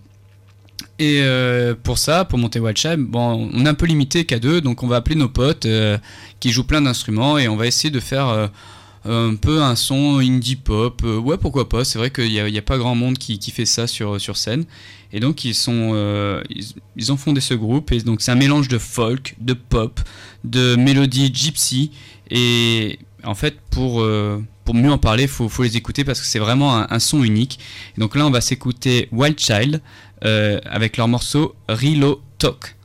Et euh, pour ça, pour monter Wild Child, bon, on est un peu limité qu'à deux, donc on va appeler nos potes euh, qui jouent plein d'instruments et on va essayer de faire euh, un peu un son indie pop. Ouais, pourquoi pas, c'est vrai qu'il n'y a, il pas grand monde qui, fait ça sur, sur scène. Et donc ils sont, ils, ont fondé ce groupe et donc c'est un mélange de folk, de pop, de mélodie gypsy et en fait pour
pour mieux en parler, faut, faut les écouter parce que c'est vraiment un, un son unique. Et donc là, on va s'écouter Wild Child avec leur morceau Rilo Talk.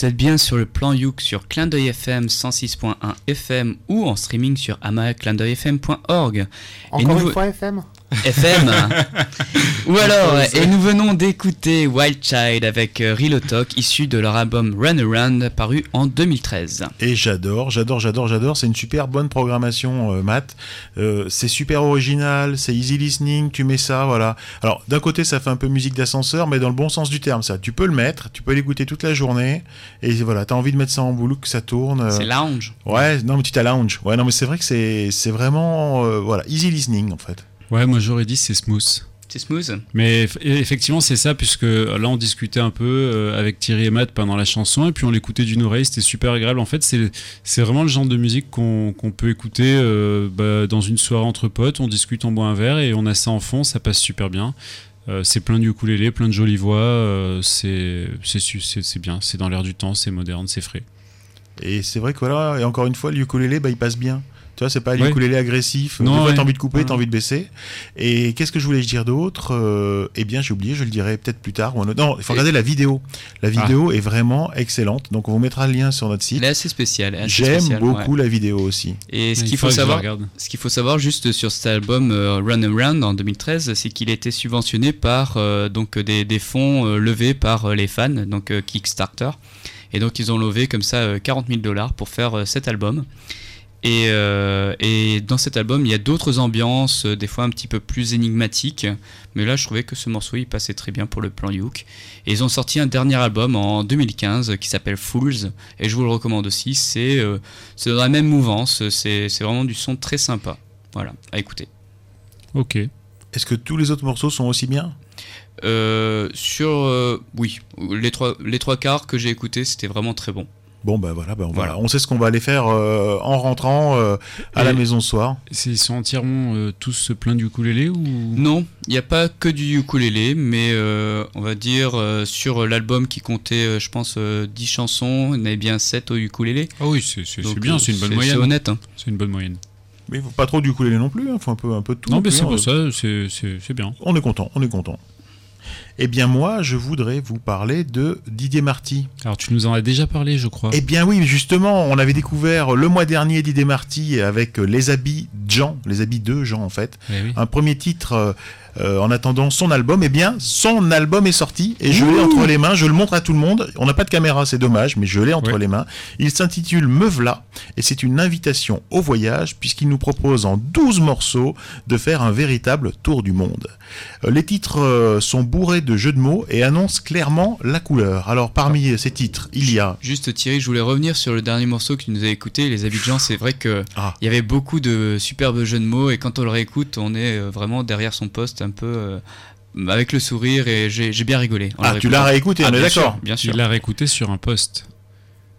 Vous êtes bien sur le plan Youk sur Clin d'œil FM 106.1 FM ou en streaming sur amaclindeuilfm.org.
Encore
nouveau-
une fois, FM
FM. Ou alors, et nous venons d'écouter Wild Child avec euh, Real Talk, issu de leur album Run Around, paru en 2013.
Et j'adore, j'adore, j'adore, j'adore. C'est une super bonne programmation, euh, Matt. Euh, c'est super original, c'est easy listening. Tu mets ça, voilà. Alors, d'un côté, ça fait un peu musique d'ascenseur, mais dans le bon sens du terme, ça. Tu peux le mettre, tu peux l'écouter toute la journée. Et voilà, t'as envie de mettre ça en boulot, que ça tourne. euh,
C'est lounge.
Ouais, non, mais tu t'as lounge. Ouais, non, mais c'est vrai que c'est c'est vraiment, voilà, easy listening en fait.
Ouais, moi j'aurais dit c'est smooth.
C'est smooth.
Mais eff- effectivement, c'est ça, puisque là, on discutait un peu euh, avec Thierry et Matt pendant la chanson, et puis on l'écoutait d'une oreille, c'était super agréable. En fait, c'est c'est vraiment le genre de musique qu'on qu'on peut écouter euh, bah, dans une soirée entre potes, on discute, on boit un verre, et on a ça en fond, ça passe super bien. Euh, c'est plein de ukulélé, plein de jolies voix, euh, c'est c'est su- c'est- c'est bien, c'est dans l'air du temps, c'est moderne, c'est frais.
Et c'est vrai que voilà, et encore une fois, le ukulélé, bah, il passe bien. Tu vois, c'est pas
Ouais.
l'ukulélé agressif.
Non, ouais.
t'as envie de couper, t'as envie de baisser. Et qu'est-ce que je voulais dire d'autre Euh, Eh bien, j'ai oublié, je le dirai peut-être plus tard. ou un autre- Non, il faut
Et-
regarder la vidéo. La
Ah.
vidéo est vraiment excellente. Donc, on vous mettra le lien sur notre site.
Elle est assez spéciale.
J'aime beaucoup
ouais.
la vidéo aussi.
Et ce
Il
qu'il faut savoir,
regarde.
ce qu'il faut savoir juste sur cet album euh, Run Around en 2013, c'est qu'il a été subventionné par euh, donc des, des fonds euh, levés par euh, les fans, donc euh, Kickstarter. Et donc ils ont levé comme ça euh, 40 000 dollars pour faire euh, cet album. Et, euh, et dans cet album, il y a d'autres ambiances, euh, des fois un petit peu plus énigmatiques. Mais là, je trouvais que ce morceau, il passait très bien pour le plan Youk. Et ils ont sorti un dernier album en 2015 qui s'appelle Fools. Et je vous le recommande aussi. C'est euh, dans la même mouvance. C'est c'est vraiment du son très sympa. Voilà, à écouter.
Ok.
Est-ce que tous les autres morceaux sont aussi bien?
Euh, sur. euh, oui, les trois, les trois quarts que j'ai écoutés, c'était vraiment très bon.
Bon, ben voilà, ben on,
Voilà.
on sait ce qu'on va aller faire euh, en rentrant euh, à la maison ce soir.
C'est- Ils sont entièrement euh, tous pleins d'ukulélé ou?
Non, il n'y a pas que du ukulélé, mais euh, on va dire euh, sur l'album qui comptait, euh, je pense, euh, 10 chansons, il y en avait bien 7 au ukulélé.
Ah oui, c'est c'est- c'est bien, c'est une bonne
C'est
moyenne.
honnête. hein.
C'est une bonne moyenne.
Mais il faut pas trop du ukulélé non plus, il faut un peu, un peu de tout.
Non, mais c'est
hein.
pour ça, c'est- c'est c'est bien.
On est content, on est content. Eh bien moi, je voudrais vous parler de Didier Marty.
Alors tu nous en as déjà parlé, je crois.
Eh bien oui, justement, on avait découvert le mois dernier Didier Marty avec euh, les habits de Jean, les habits de Jean en fait.
Eh oui.
Un premier titre euh, en attendant son album. Eh bien, son album est sorti et je l'ai entre les mains. Je le montre à tout le monde. On n'a pas de caméra, c'est dommage, mais je l'ai entre les mains. Il s'intitule Me V'là et c'est une invitation au voyage puisqu'il nous propose en 12 morceaux de faire un véritable tour du monde. Euh, les titres euh, sont bourrés de jeux de mots et annoncent clairement la couleur. Alors parmi ces titres, il y a
Juste Thierry, je voulais revenir sur le dernier morceau que tu nous as écouté, Les Habitants. C'est vrai que
Ah.
il y avait beaucoup de superbes jeux de mots et quand on le réécoute, on est vraiment derrière son poste un peu euh, avec le sourire et j'ai bien rigolé.
Ah, tu l'as réécouté,
Ah,
on est
bien
d'accord.
Bien sûr,
Il l'a réécouté sur un post.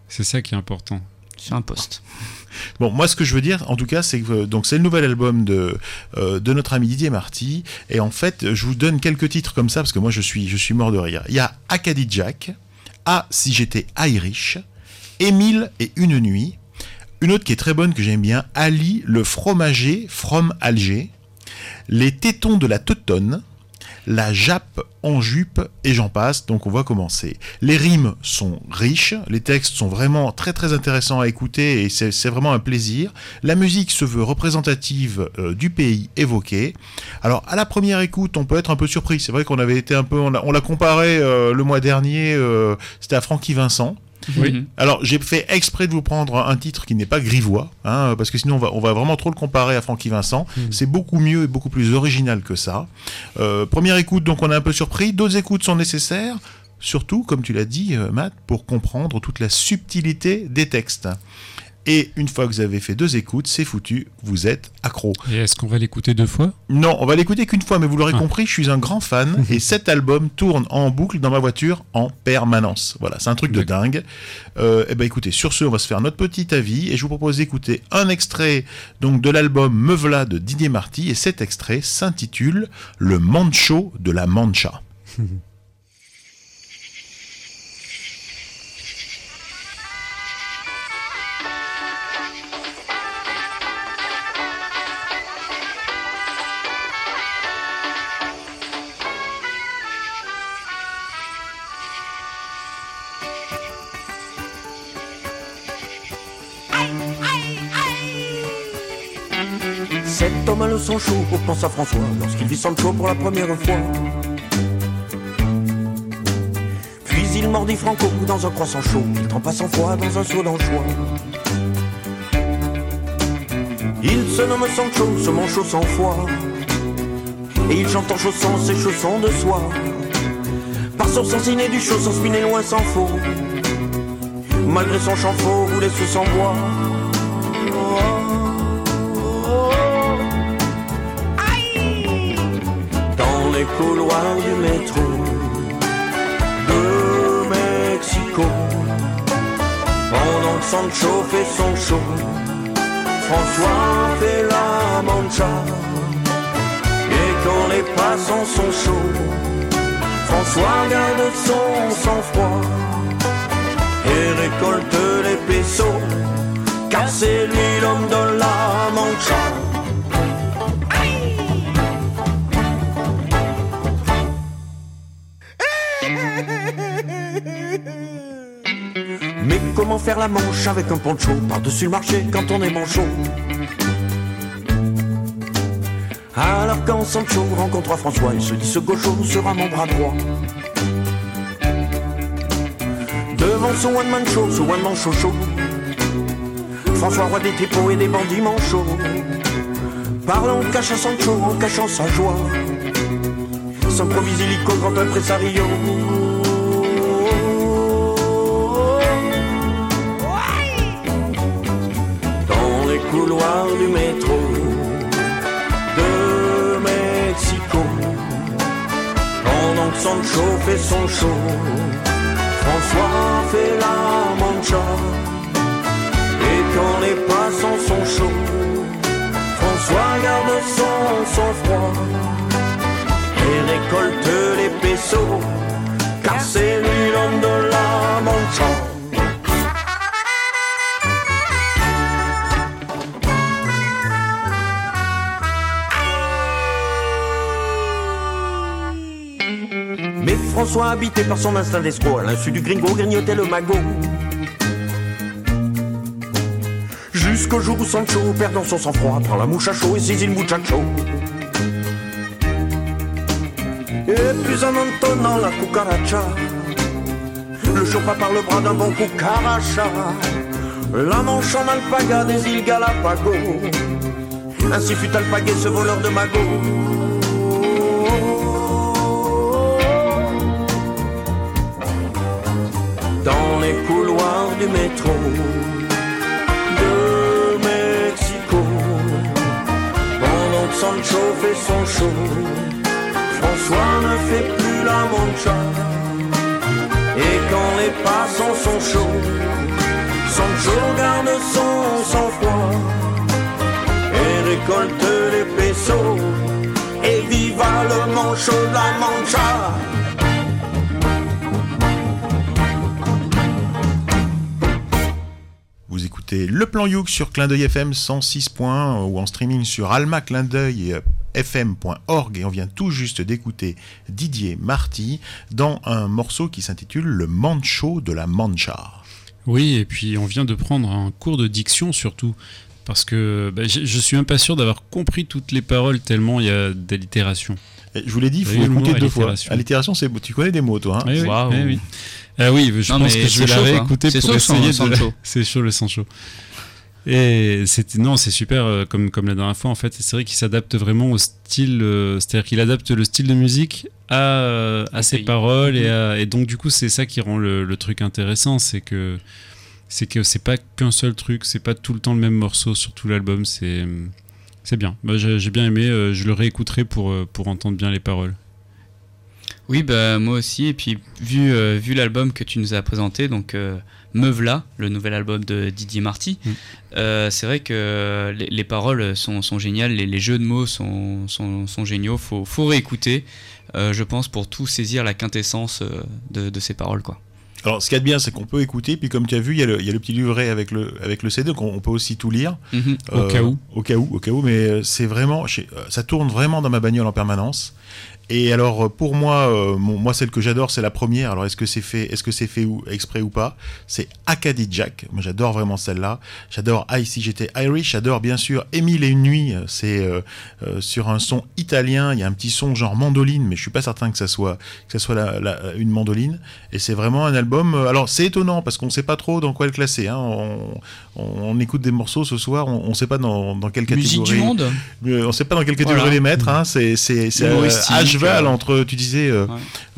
C'est ça qui est important.
sur un poste.
Bon, moi, ce que je veux dire, en tout cas, c'est que euh, donc c'est le nouvel album de euh, de notre ami Didier Marty, et en fait, je vous donne quelques titres comme ça parce que moi, je suis je suis mort de rire. Il y a Acadie Jack, Ah si j'étais Irish, Émile et une nuit, une autre qui est très bonne que j'aime bien, Ali le fromager from Alger, Les tétons de la teutonne, la jappe en jupe et j'en passe, donc on va commencer. Les rimes sont riches, les textes sont vraiment très très intéressants à écouter et c'est vraiment un plaisir. La musique se veut représentative euh, du pays évoqué. Alors à la première écoute, on peut être un peu surpris. C'est vrai qu'on avait été un peu, on l'a on l'a comparé euh, le mois dernier, euh, c'était à Francky Vincent.
Oui.
Mhm.
Alors j'ai fait exprès de vous prendre un titre qui n'est pas grivois, hein, parce que sinon on va, on va vraiment trop le comparer à Francky Vincent. C'est beaucoup mieux et beaucoup plus original que ça. Euh, première écoute, donc on est un peu surpris. D'autres écoutes sont nécessaires, surtout, comme tu l'as dit, euh, Matt, pour comprendre toute la subtilité des textes. Et une fois que vous avez fait deux écoutes, c'est foutu, vous êtes accro.
Et est-ce qu'on va l'écouter deux fois?
Non, on va l'écouter qu'une fois, mais vous l'aurez
Ah.
compris, je suis un grand fan et cet album tourne en boucle dans ma voiture en permanence. Voilà, c'est un truc de dingue. Euh, eh ben écoutez, sur ce, on va se faire notre petit avis et je vous propose d'écouter un extrait donc de l'album Me V'là de Didier Marty et cet extrait s'intitule Le Mancho de la Mancha.
sang chaud, pense à François, lorsqu'il vit Sancho pour la première fois. Puis il mordit Franco dans un croissant chaud, il trempa sans foi dans un seau d'anchois. Il se nomme Sancho, ce manchot sans foi, et il chante en chaussant ses chaussons de soie. Par son sens inné du chaud, sans spiner loin sans faux, malgré son chant faux, voulait se sans bois. Les couloirs du métro de Mexico. Pendant que Sancho fait son show, François fait la mancha. Et quand les passants sont chauds, François garde son sang-froid et récolte les pesos. Car c'est lui l'homme de la Mancha. Comment faire la manche avec un poncho par-dessus le marché quand on est manchot Alors quand Sancho rencontre François, il se dit ce gaucho sera mon bras droit. Devant son one-man show, ce one-man show show, François roi des tripos et des bandits manchots. Parlant cache à Sancho en cachant sa joie. S'improvise illico grand impresario. Du métro de Mexico. Pendant que Sancho fait son show, François fait la mancha. Et quand les passants sont chauds, François garde son sang-froid et récolte les pesos, car c'est François, habité par son instinct d'escroc, à l'insu du gringo, grignotait le magot. Jusqu'au jour où Sancho, perdant son sang-froid, prend la mouche à chaud et saisit le muchacho. Et puis en entonnant la cucaracha, le chopa par le bras d'un bon cucaracha, la manche en alpaga des îles Galapagos. Ainsi fut alpagué ce voleur de magot. Les couloirs du métro de Mexico, pendant que Sancho fait son show, François ne fait plus la mancha. Et quand les passants sont chauds, Sancho garde son sang-froid et récolte les pesos. Et viva le mancho de la mancha!
Vous écoutez Le Plan Youk sur Clin d'œil FM 106 points euh, ou en streaming sur Alma et on vient tout juste d'écouter Didier Marty dans un morceau qui s'intitule Le Mancho de la Mancha.
Oui, et puis on vient de prendre un cours de diction surtout. Parce que bah, je, je suis même pas sûr d'avoir compris toutes les paroles tellement il y a d'allitération.
Et Je vous l'ai dit, il faut
Oui,
écouter deux fois.
allitération.
C'est tu connais des mots toi. hein
Oui, oui,
Waouh.
oui. Ah oui, je
Non,
pense que je vais
c'est
la
chaud, quoi.
réécouter
C'est
pour essayer de...
Sancho.
c'est chaud le Sancho. Et c'était non, c'est super euh, comme comme la dernière fois en fait. C'est vrai qu'il s'adapte vraiment au style, euh, c'est-à-dire qu'il adapte le style de musique à à ses
pays.
paroles et,
Mhm.
à- et donc du coup c'est ça qui rend le, le truc intéressant, c'est que c'est que c'est pas qu'un seul truc, c'est pas tout le temps le même morceau sur tout l'album, c'est c'est bien. Moi, j'ai bien aimé, euh, je le réécouterai pour euh, pour entendre bien les paroles.
Oui, bah, moi aussi. Et puis, vu, euh, vu l'album que tu nous as présenté, donc Meuvla, le nouvel album de Didier Marty,
Mm.
c'est vrai que les, les paroles sont, sont géniales, les, les jeux de mots sont, sont, sont géniaux. Faut, faut réécouter, je pense, pour tout saisir la quintessence de, de ces paroles. Quoi.
Alors, ce qu'il y a de bien, c'est qu'on peut écouter, puis comme tu as vu, il y, a le- il y a le petit livret avec le, avec le CD, donc on, on peut aussi tout lire.
Mhm.
Au cas où.
Au cas où, au cas où, mais euh, c'est vraiment, euh, ça tourne vraiment dans ma bagnole en permanence. Et alors, euh, pour moi, euh, moi, celle que j'adore, c'est la première. Alors, est-ce que c'est fait, est-ce que c'est fait exprès ou pas? C'est Acadie Jack. Moi, j'adore vraiment celle-là. J'adore ici j'étais Irish. J'adore bien sûr Émile et une nuit. C'est euh, sur un son italien. Il y a un petit son genre mandoline, mais je suis pas certain que ça soit, que ça soit une mandoline. Et c'est vraiment un album. alors, c'est étonnant parce qu'on sait pas trop dans quoi le classer. Hein. On, on, on écoute des morceaux ce soir. On, on sait pas dans, dans quelle catégorie.
Musique du monde
Euh, on sait pas dans quelle catégorie
Voilà.
les mettre. Hein. C'est euh, à cheval
euh,
entre tu disais euh,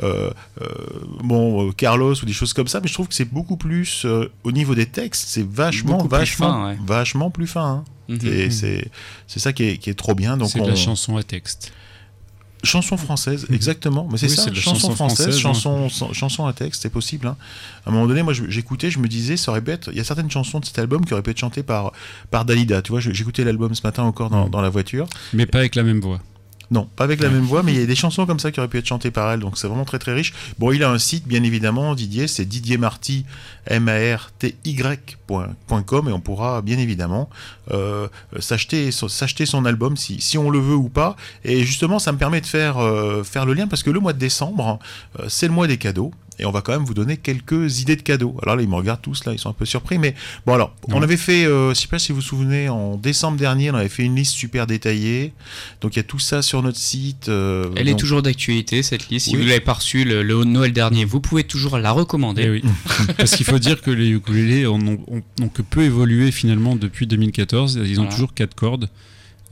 Ouais.
bon Carlos ou des choses comme ça, mais je trouve que c'est beaucoup plus au niveau des textes, c'est vachement
Beaucoup plus
vachement
fin, ouais.
vachement plus fin. hein. Et c'est c'est ça qui est, qui est trop bien.
C'est de la chanson à texte.
Chanson française, exactement. Mais c'est
Oui,
ça, chanson,
chanson
française,
française,
chanson, chanson à texte, c'est possible. hein. À un moment donné, moi, j'écoutais, je me disais, ça aurait pu être. Il y a certaines chansons de cet album qui auraient pu être chantées par par Dalida. Tu vois, j'écoutais l'album ce matin encore dans,
Mm.
dans la voiture.
Mais pas avec la même voix.
Non, pas avec la même voix, mais il y a des chansons comme ça qui auraient pu être chantées par elle, donc c'est vraiment très très riche. Bon, il a un site, bien évidemment, Didier, c'est Didier Marty, M-A-R-T-Y.com, et on pourra bien évidemment euh, s'acheter son- s'acheter son album si, si on le veut ou pas. Et justement, ça me permet de faire, euh, faire le lien, parce que le mois de décembre, euh, c'est le mois des cadeaux. Et on va quand même vous donner quelques idées de cadeaux. Alors là, ils me regardent tous, là, ils sont un peu surpris. Mais bon, alors, on
Ouais.
avait fait, euh, je sais pas si vous vous souvenez, en décembre dernier, on avait fait une liste super détaillée. Donc il y a tout ça sur notre site. euh,
Elle est toujours d'actualité cette liste. Si vous l'avez pas reçue le, le Noël dernier, vous pouvez toujours la recommander.
Eh oui. Parce qu'il faut dire que les ukulélés ont, ont- ont que peu évolué finalement depuis 2014. Ils ont
Voilà.
toujours quatre cordes.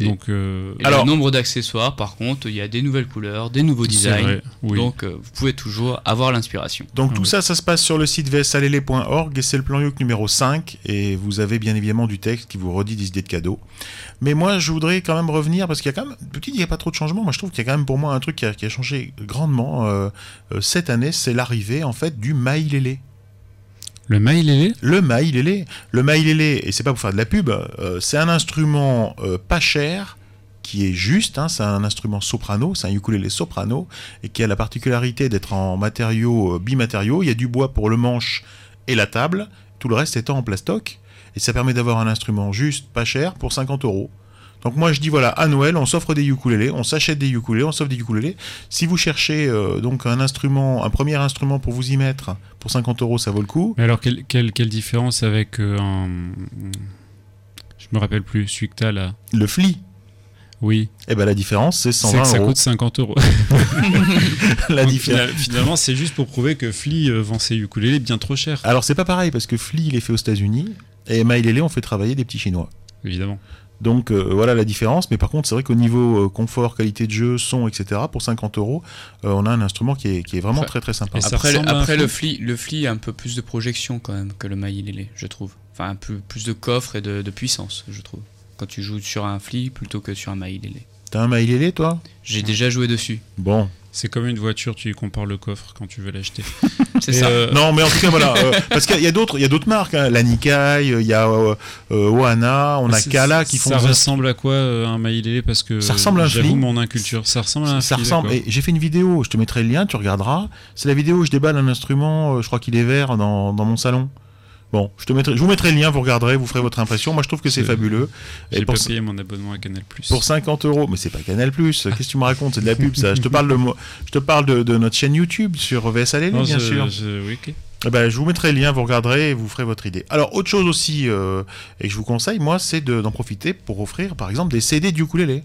Donc, euh,
Et le nombre d'accessoires, par contre, il y a des nouvelles couleurs, des nouveaux designs.
vrai, oui.
Donc, euh, vous pouvez toujours avoir l'inspiration.
Donc tout ça, ça se passe sur le site vsalele.org et c'est le plan Youk numéro 5 et vous avez bien évidemment du texte qui vous redit des idées de cadeaux. Mais moi, je voudrais quand même revenir parce qu'il y a quand même, petit, il n'y a pas trop de changements? Moi, je trouve qu'il y a quand même pour moi un truc qui a, qui a changé grandement euh, cette année, c'est l'arrivée en fait du maïlélé.
Le maïlélé
Le maïlélé. Le maïlélé, et c'est pas pour faire de la pub, euh, c'est un instrument euh, pas cher qui est juste, hein, c'est un instrument soprano, c'est un ukulélé soprano, et qui a la particularité d'être en matériaux euh, bimatériaux. Il y a du bois pour le manche et la table, tout le reste étant en plastoc, et ça permet d'avoir un instrument juste, pas cher, pour 50 euros. Donc moi je dis voilà, à Noël, on s'offre des ukulélés, on s'achète des ukulélés, on s'offre des ukulélés. Si vous cherchez euh, donc un instrument, un premier instrument pour vous y mettre, pour 50 euros, ça vaut le coup.
Mais alors, quelle, quelle, quelle différence avec euh, un. Je me rappelle plus, celui que t'as là?
Le Flea
Oui.
Eh ben la différence, c'est
C'est
120
que ça
euros.
coûte 50 euros.
La
Donc,
différence.
fina- Finalement, c'est juste pour prouver que Flea euh, vend ses ukulélés bien trop cher.
Alors c'est pas pareil parce que Flea il est fait aux États-Unis et Maïlélé on fait travailler des petits Chinois.
Évidemment.
Donc euh, voilà la différence. Mais par contre c'est vrai qu'au niveau euh, confort, qualité de jeu, son, etc. Pour 50 euros, euh, on a un instrument qui est, qui est vraiment
Après-
très très sympa.
Après, après le fli, le fli a un peu plus de projection quand même que le maïlélé, je trouve. Enfin, un peu plus de coffre et de, de puissance, je trouve. Quand tu joues sur un fli plutôt que sur un maïlélé.
T'as un Maïlélé toi?
J'ai déjà joué dessus.
Bon.
C'est comme une voiture, tu lui compares le coffre quand tu veux l'acheter.
C'est ça.
euh,
Non mais en tout cas voilà euh, parce qu'il y a d'autres il y a d'autres marques hein. la Nikkei, il y a euh, euh, Ohana, on a
c'est-
Kala qui font
Ça ressemble à quoi euh, un maïlélé Parce que
Ça ressemble à un
j'avoue mon inculture. Ça ressemble à un
ça ressemble. Et j'ai fait une vidéo, je te mettrai le lien, tu regarderas. C'est la vidéo où je déballe un instrument, euh, je crois qu'il est vert dans, dans mon salon. Bon, je, te mettrai, je vous mettrai le lien, vous regarderez, vous ferez votre impression. Moi, je trouve que c'est fabuleux.
J'ai
pour,
pas payé mon abonnement à Canal+.
pour 50 euros, mais c'est pas Canal Qu'est-ce que tu me racontes? C'est de la pub, ça. Je te parle de, moi- je te parle de, de notre chaîne YouTube sur
Non,
bien
je-
sûr.
je- oui.
Eh ben, je vous mettrai le lien, vous regarderez et vous ferez votre idée. Alors, autre chose aussi, euh, et que je vous conseille, moi, c'est de- d'en profiter pour offrir, par exemple, des CD du ukulélé.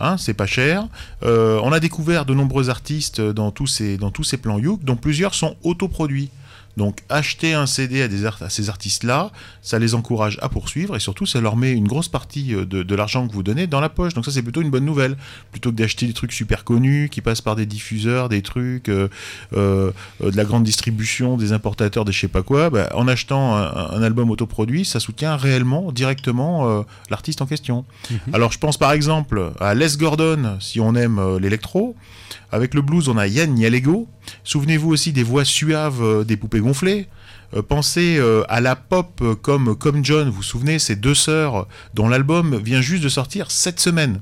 Hein, c'est pas cher. Euh, on a découvert de nombreux artistes dans tous ces, dans tous ces plans Youk, dont plusieurs sont autoproduits. Donc acheter un CD à, des art- à ces artistes-là, ça les encourage à poursuivre et surtout ça leur met une grosse partie euh, de, de l'argent que vous donnez dans la poche. Donc ça c'est plutôt une bonne nouvelle. Plutôt que d'acheter des trucs super connus qui passent par des diffuseurs, des trucs, euh, euh, de la grande distribution, des importateurs, des je sais pas quoi, bah, en achetant un, un album autoproduit, ça soutient réellement, directement euh, l'artiste en question. Alors je pense par exemple à Les Gordon, si on aime l'électro. Avec le blues, on a Yann Nialego. Souvenez-vous aussi des voix suaves euh, des poupées gonflées. Euh, pensez euh, à la pop comme Comme John, vous vous souvenez, ces deux sœurs dont l'album vient juste de sortir cette semaine.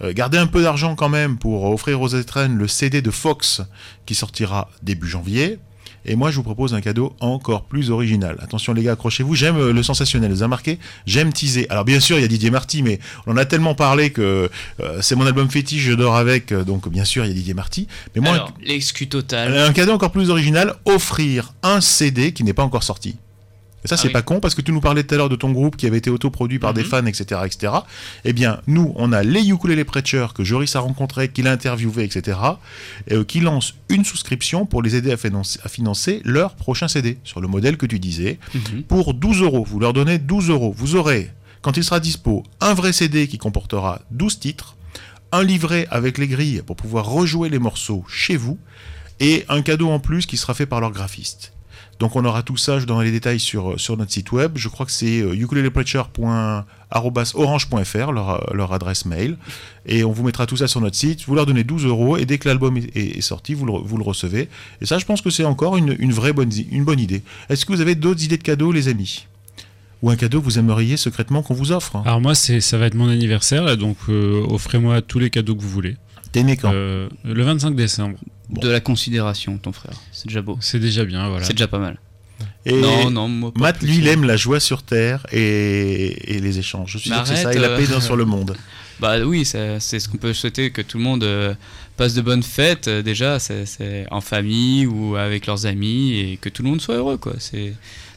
Gardez un peu d'argent quand même pour offrir aux étrennes le CD de Fox qui sortira début janvier. Et moi, je vous propose un cadeau encore plus original. Attention les gars, accrochez-vous. J'aime euh, le sensationnel. Vous avez remarqué? J'aime teaser. Alors bien sûr, il y a Didier Marty, mais on en a tellement parlé que euh, c'est mon album fétiche, je dors avec. euh, Donc bien sûr, il y a Didier Marty. Mais moi,
Alors, l'excuse totale.
un cadeau encore plus original, offrir un CD qui n'est pas encore sorti. Et ça,
Ah
c'est
oui.
pas con parce que tu nous parlais tout à l'heure de ton groupe qui avait été autoproduit par des
Mhm.
fans, etc., etc. Eh bien, nous, on a les Ukulele Preacher que Joris a rencontré, qu'il a interviewé, etc., et, euh, qui lancent une souscription pour les aider à financer, à financer leur prochain CD sur le modèle que tu disais.
Mhm.
Pour 12 euros, vous leur donnez 12 euros. Vous aurez, quand il sera dispo, un vrai CD qui comportera 12 titres, un livret avec les grilles pour pouvoir rejouer les morceaux chez vous, et un cadeau en plus qui sera fait par leur graphiste. Donc on aura tout ça, je donnerai les détails sur, sur notre site web. Je crois que c'est euh, ukulelepreacher.orange.fr, leur, euh, leur adresse mail. Et on vous mettra tout ça sur notre site. Vous leur donnez 12 euros et dès que l'album est, sorti, vous le, vous le recevez. Et ça, je pense que c'est encore une, une vraie bonne, une bonne idée. Est-ce que vous avez d'autres idées de cadeaux, les amis? Ou un cadeau que vous aimeriez secrètement qu'on vous offre
Alors moi, c'est, ça va être mon anniversaire, là, donc euh, offrez-moi tous les cadeaux que vous voulez.
T'es né quand?
Euh, le 25 décembre.
De la considération, ton frère. C'est déjà beau.
C'est déjà bien, voilà.
C'est déjà pas mal.
Et
Non, non, moi pas
Matt,
plus,
lui, il
euh.
aime la joie sur Terre et, et les échanges. Je suis sûr que c'est ça, et la
euh.
paix dans- sur le monde.
Bah oui, c'est ce qu'on peut souhaiter, que tout le monde euh, passe de bonnes fêtes, euh, déjà, c'est en famille ou avec leurs amis, et que tout le monde soit heureux, quoi. C'est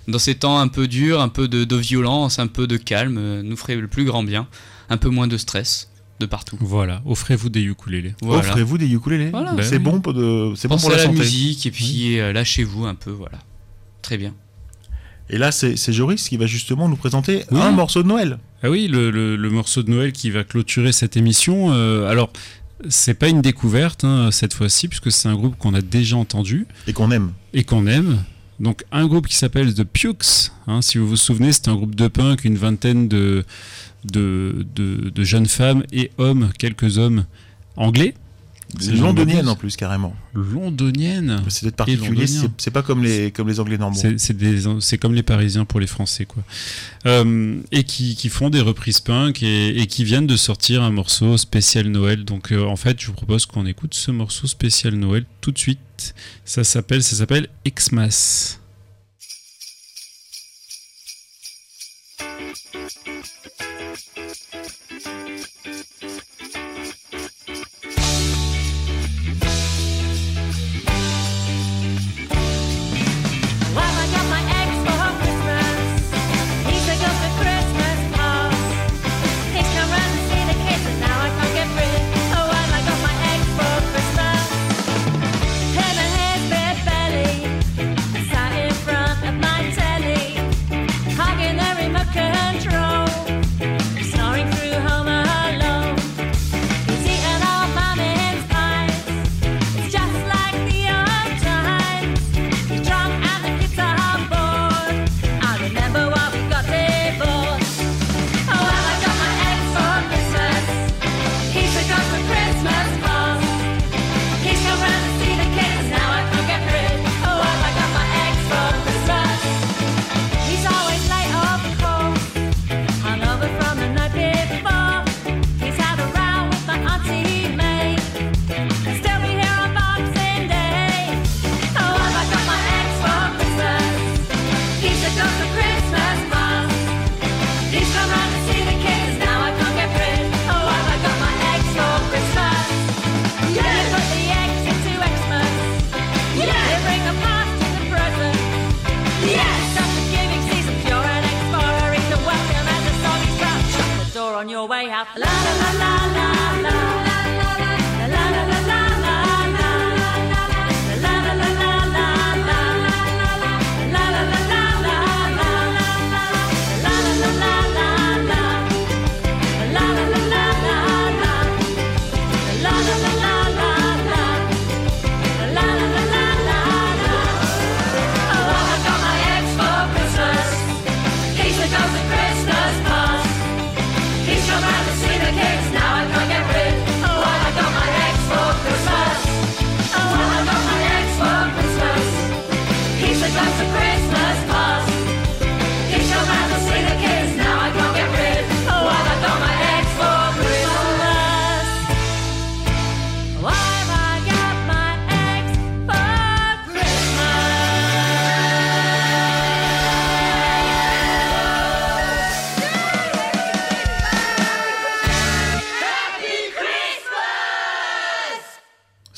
Dans ces temps un peu durs, un peu de, de violence, un peu de calme, euh, nous ferait le plus grand bien. Un peu moins de stress de partout.
Voilà, offrez-vous des ukulélés.
Voilà.
Offrez-vous des ukulélés.
Voilà.
Ben
c'est
oui.
bon pour, de, c'est bon pour
à
la
la
santé.
musique et puis euh, lâchez-vous un peu, voilà. Très bien.
Et là, c'est c'est Joris qui va justement nous présenter
Oui.
un morceau de Noël.
Ah oui, le, le- le morceau de Noël qui va clôturer cette émission. euh, alors, c'est pas une découverte hein, cette fois-ci, puisque c'est un groupe qu'on a déjà entendu
Et qu'on aime.
et qu'on aime. Donc, un groupe qui s'appelle The Pukes. hein, si vous vous souvenez, c'est un groupe de punk, une vingtaine de, de, de- de jeunes femmes et hommes, quelques hommes anglais.
Londonienne en plus, carrément.
Londonienne.
C'est peut-être particulier, c'est pas comme les, comme les Anglais normands.
C'est- comme les Parisiens pour les Français, quoi. Euh, et qui, qui font des reprises punk et, et qui viennent de sortir un morceau spécial Noël. Donc, euh, en fait, je vous propose qu'on écoute ce morceau spécial Noël tout de suite. Ça s'appelle, ça s'appelle Xmas.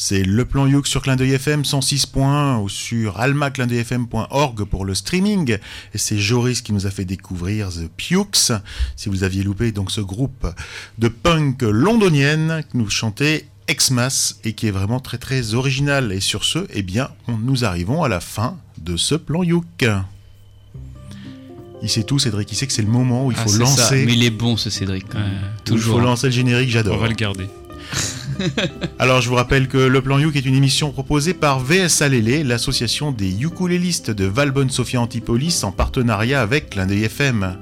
C'est le plan Youk sur Clin d'œil FM 106 points ou sur almaclindeuilfm.org pour le streaming. Et c'est Joris qui nous a fait découvrir The Pukes. Si vous aviez loupé donc ce groupe de punk londonienne qui nous chantait Xmas et qui est vraiment très très original. Et sur ce, eh bien, on- nous arrivons à la fin de ce plan Youk. Il sait tout, Cédric. Il sait que c'est le moment où il
Ah,
faut
ça.
lancer.
Mais il est bon ce Cédric. Toujours.
Il faut lancer le générique, j'adore.
On va le garder.
Alors je vous rappelle que le Plan Youk est une émission proposée par VS Alélé, l'association des ukulélistes de Valbonne-Sophia Antipolis en partenariat avec Clin FM.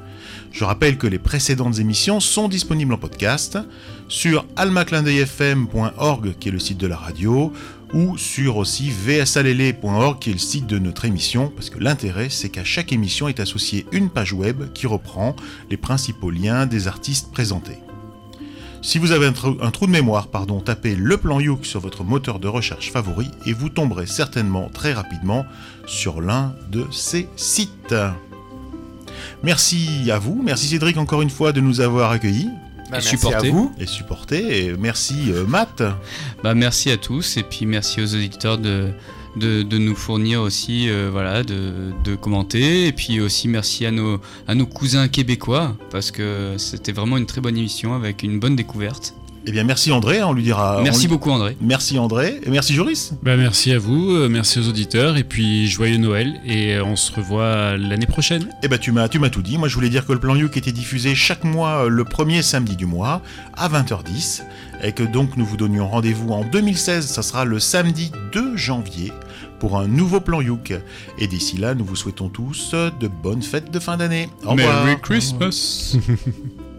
Je rappelle que les précédentes émissions sont disponibles en podcast sur almaclindeuilfm.org qui est le site de la radio ou sur aussi vsalélé.org qui est le site de notre émission parce que l'intérêt c'est qu'à chaque émission est associée une page web qui reprend les principaux liens des artistes présentés. Si vous avez un, trou- un trou de mémoire, pardon, tapez le plan Youk sur votre moteur de recherche favori et vous tomberez certainement très rapidement sur l'un de ces sites. Merci à vous, merci Cédric encore une fois de nous avoir accueillis
Bah, merci
supporter.
à vous.
et supportés. Et merci euh, Matt.
Bah, merci à tous et puis merci aux auditeurs de, de, de nous fournir aussi, euh, voilà, de, de commenter. Et puis aussi merci à nos, à nos cousins québécois parce que c'était vraiment une très bonne émission avec une bonne découverte.
Eh bien merci André, on lui dira.
merci
lui-
beaucoup André.
Merci André et merci Joris.
Bah, merci à vous, euh, merci aux auditeurs, et puis joyeux Noël, et on se revoit l'année prochaine.
Eh ben tu m'as tu m'as tout dit. Moi je voulais dire que le plan Youk était diffusé chaque mois euh, le premier samedi du mois à 20h10 et que donc nous vous donnions rendez-vous en 2016, ça sera le samedi 2 janvier pour un nouveau plan Youk. Et d'ici là, nous vous souhaitons tous de bonnes fêtes de fin d'année. Au revoir.
Merry Christmas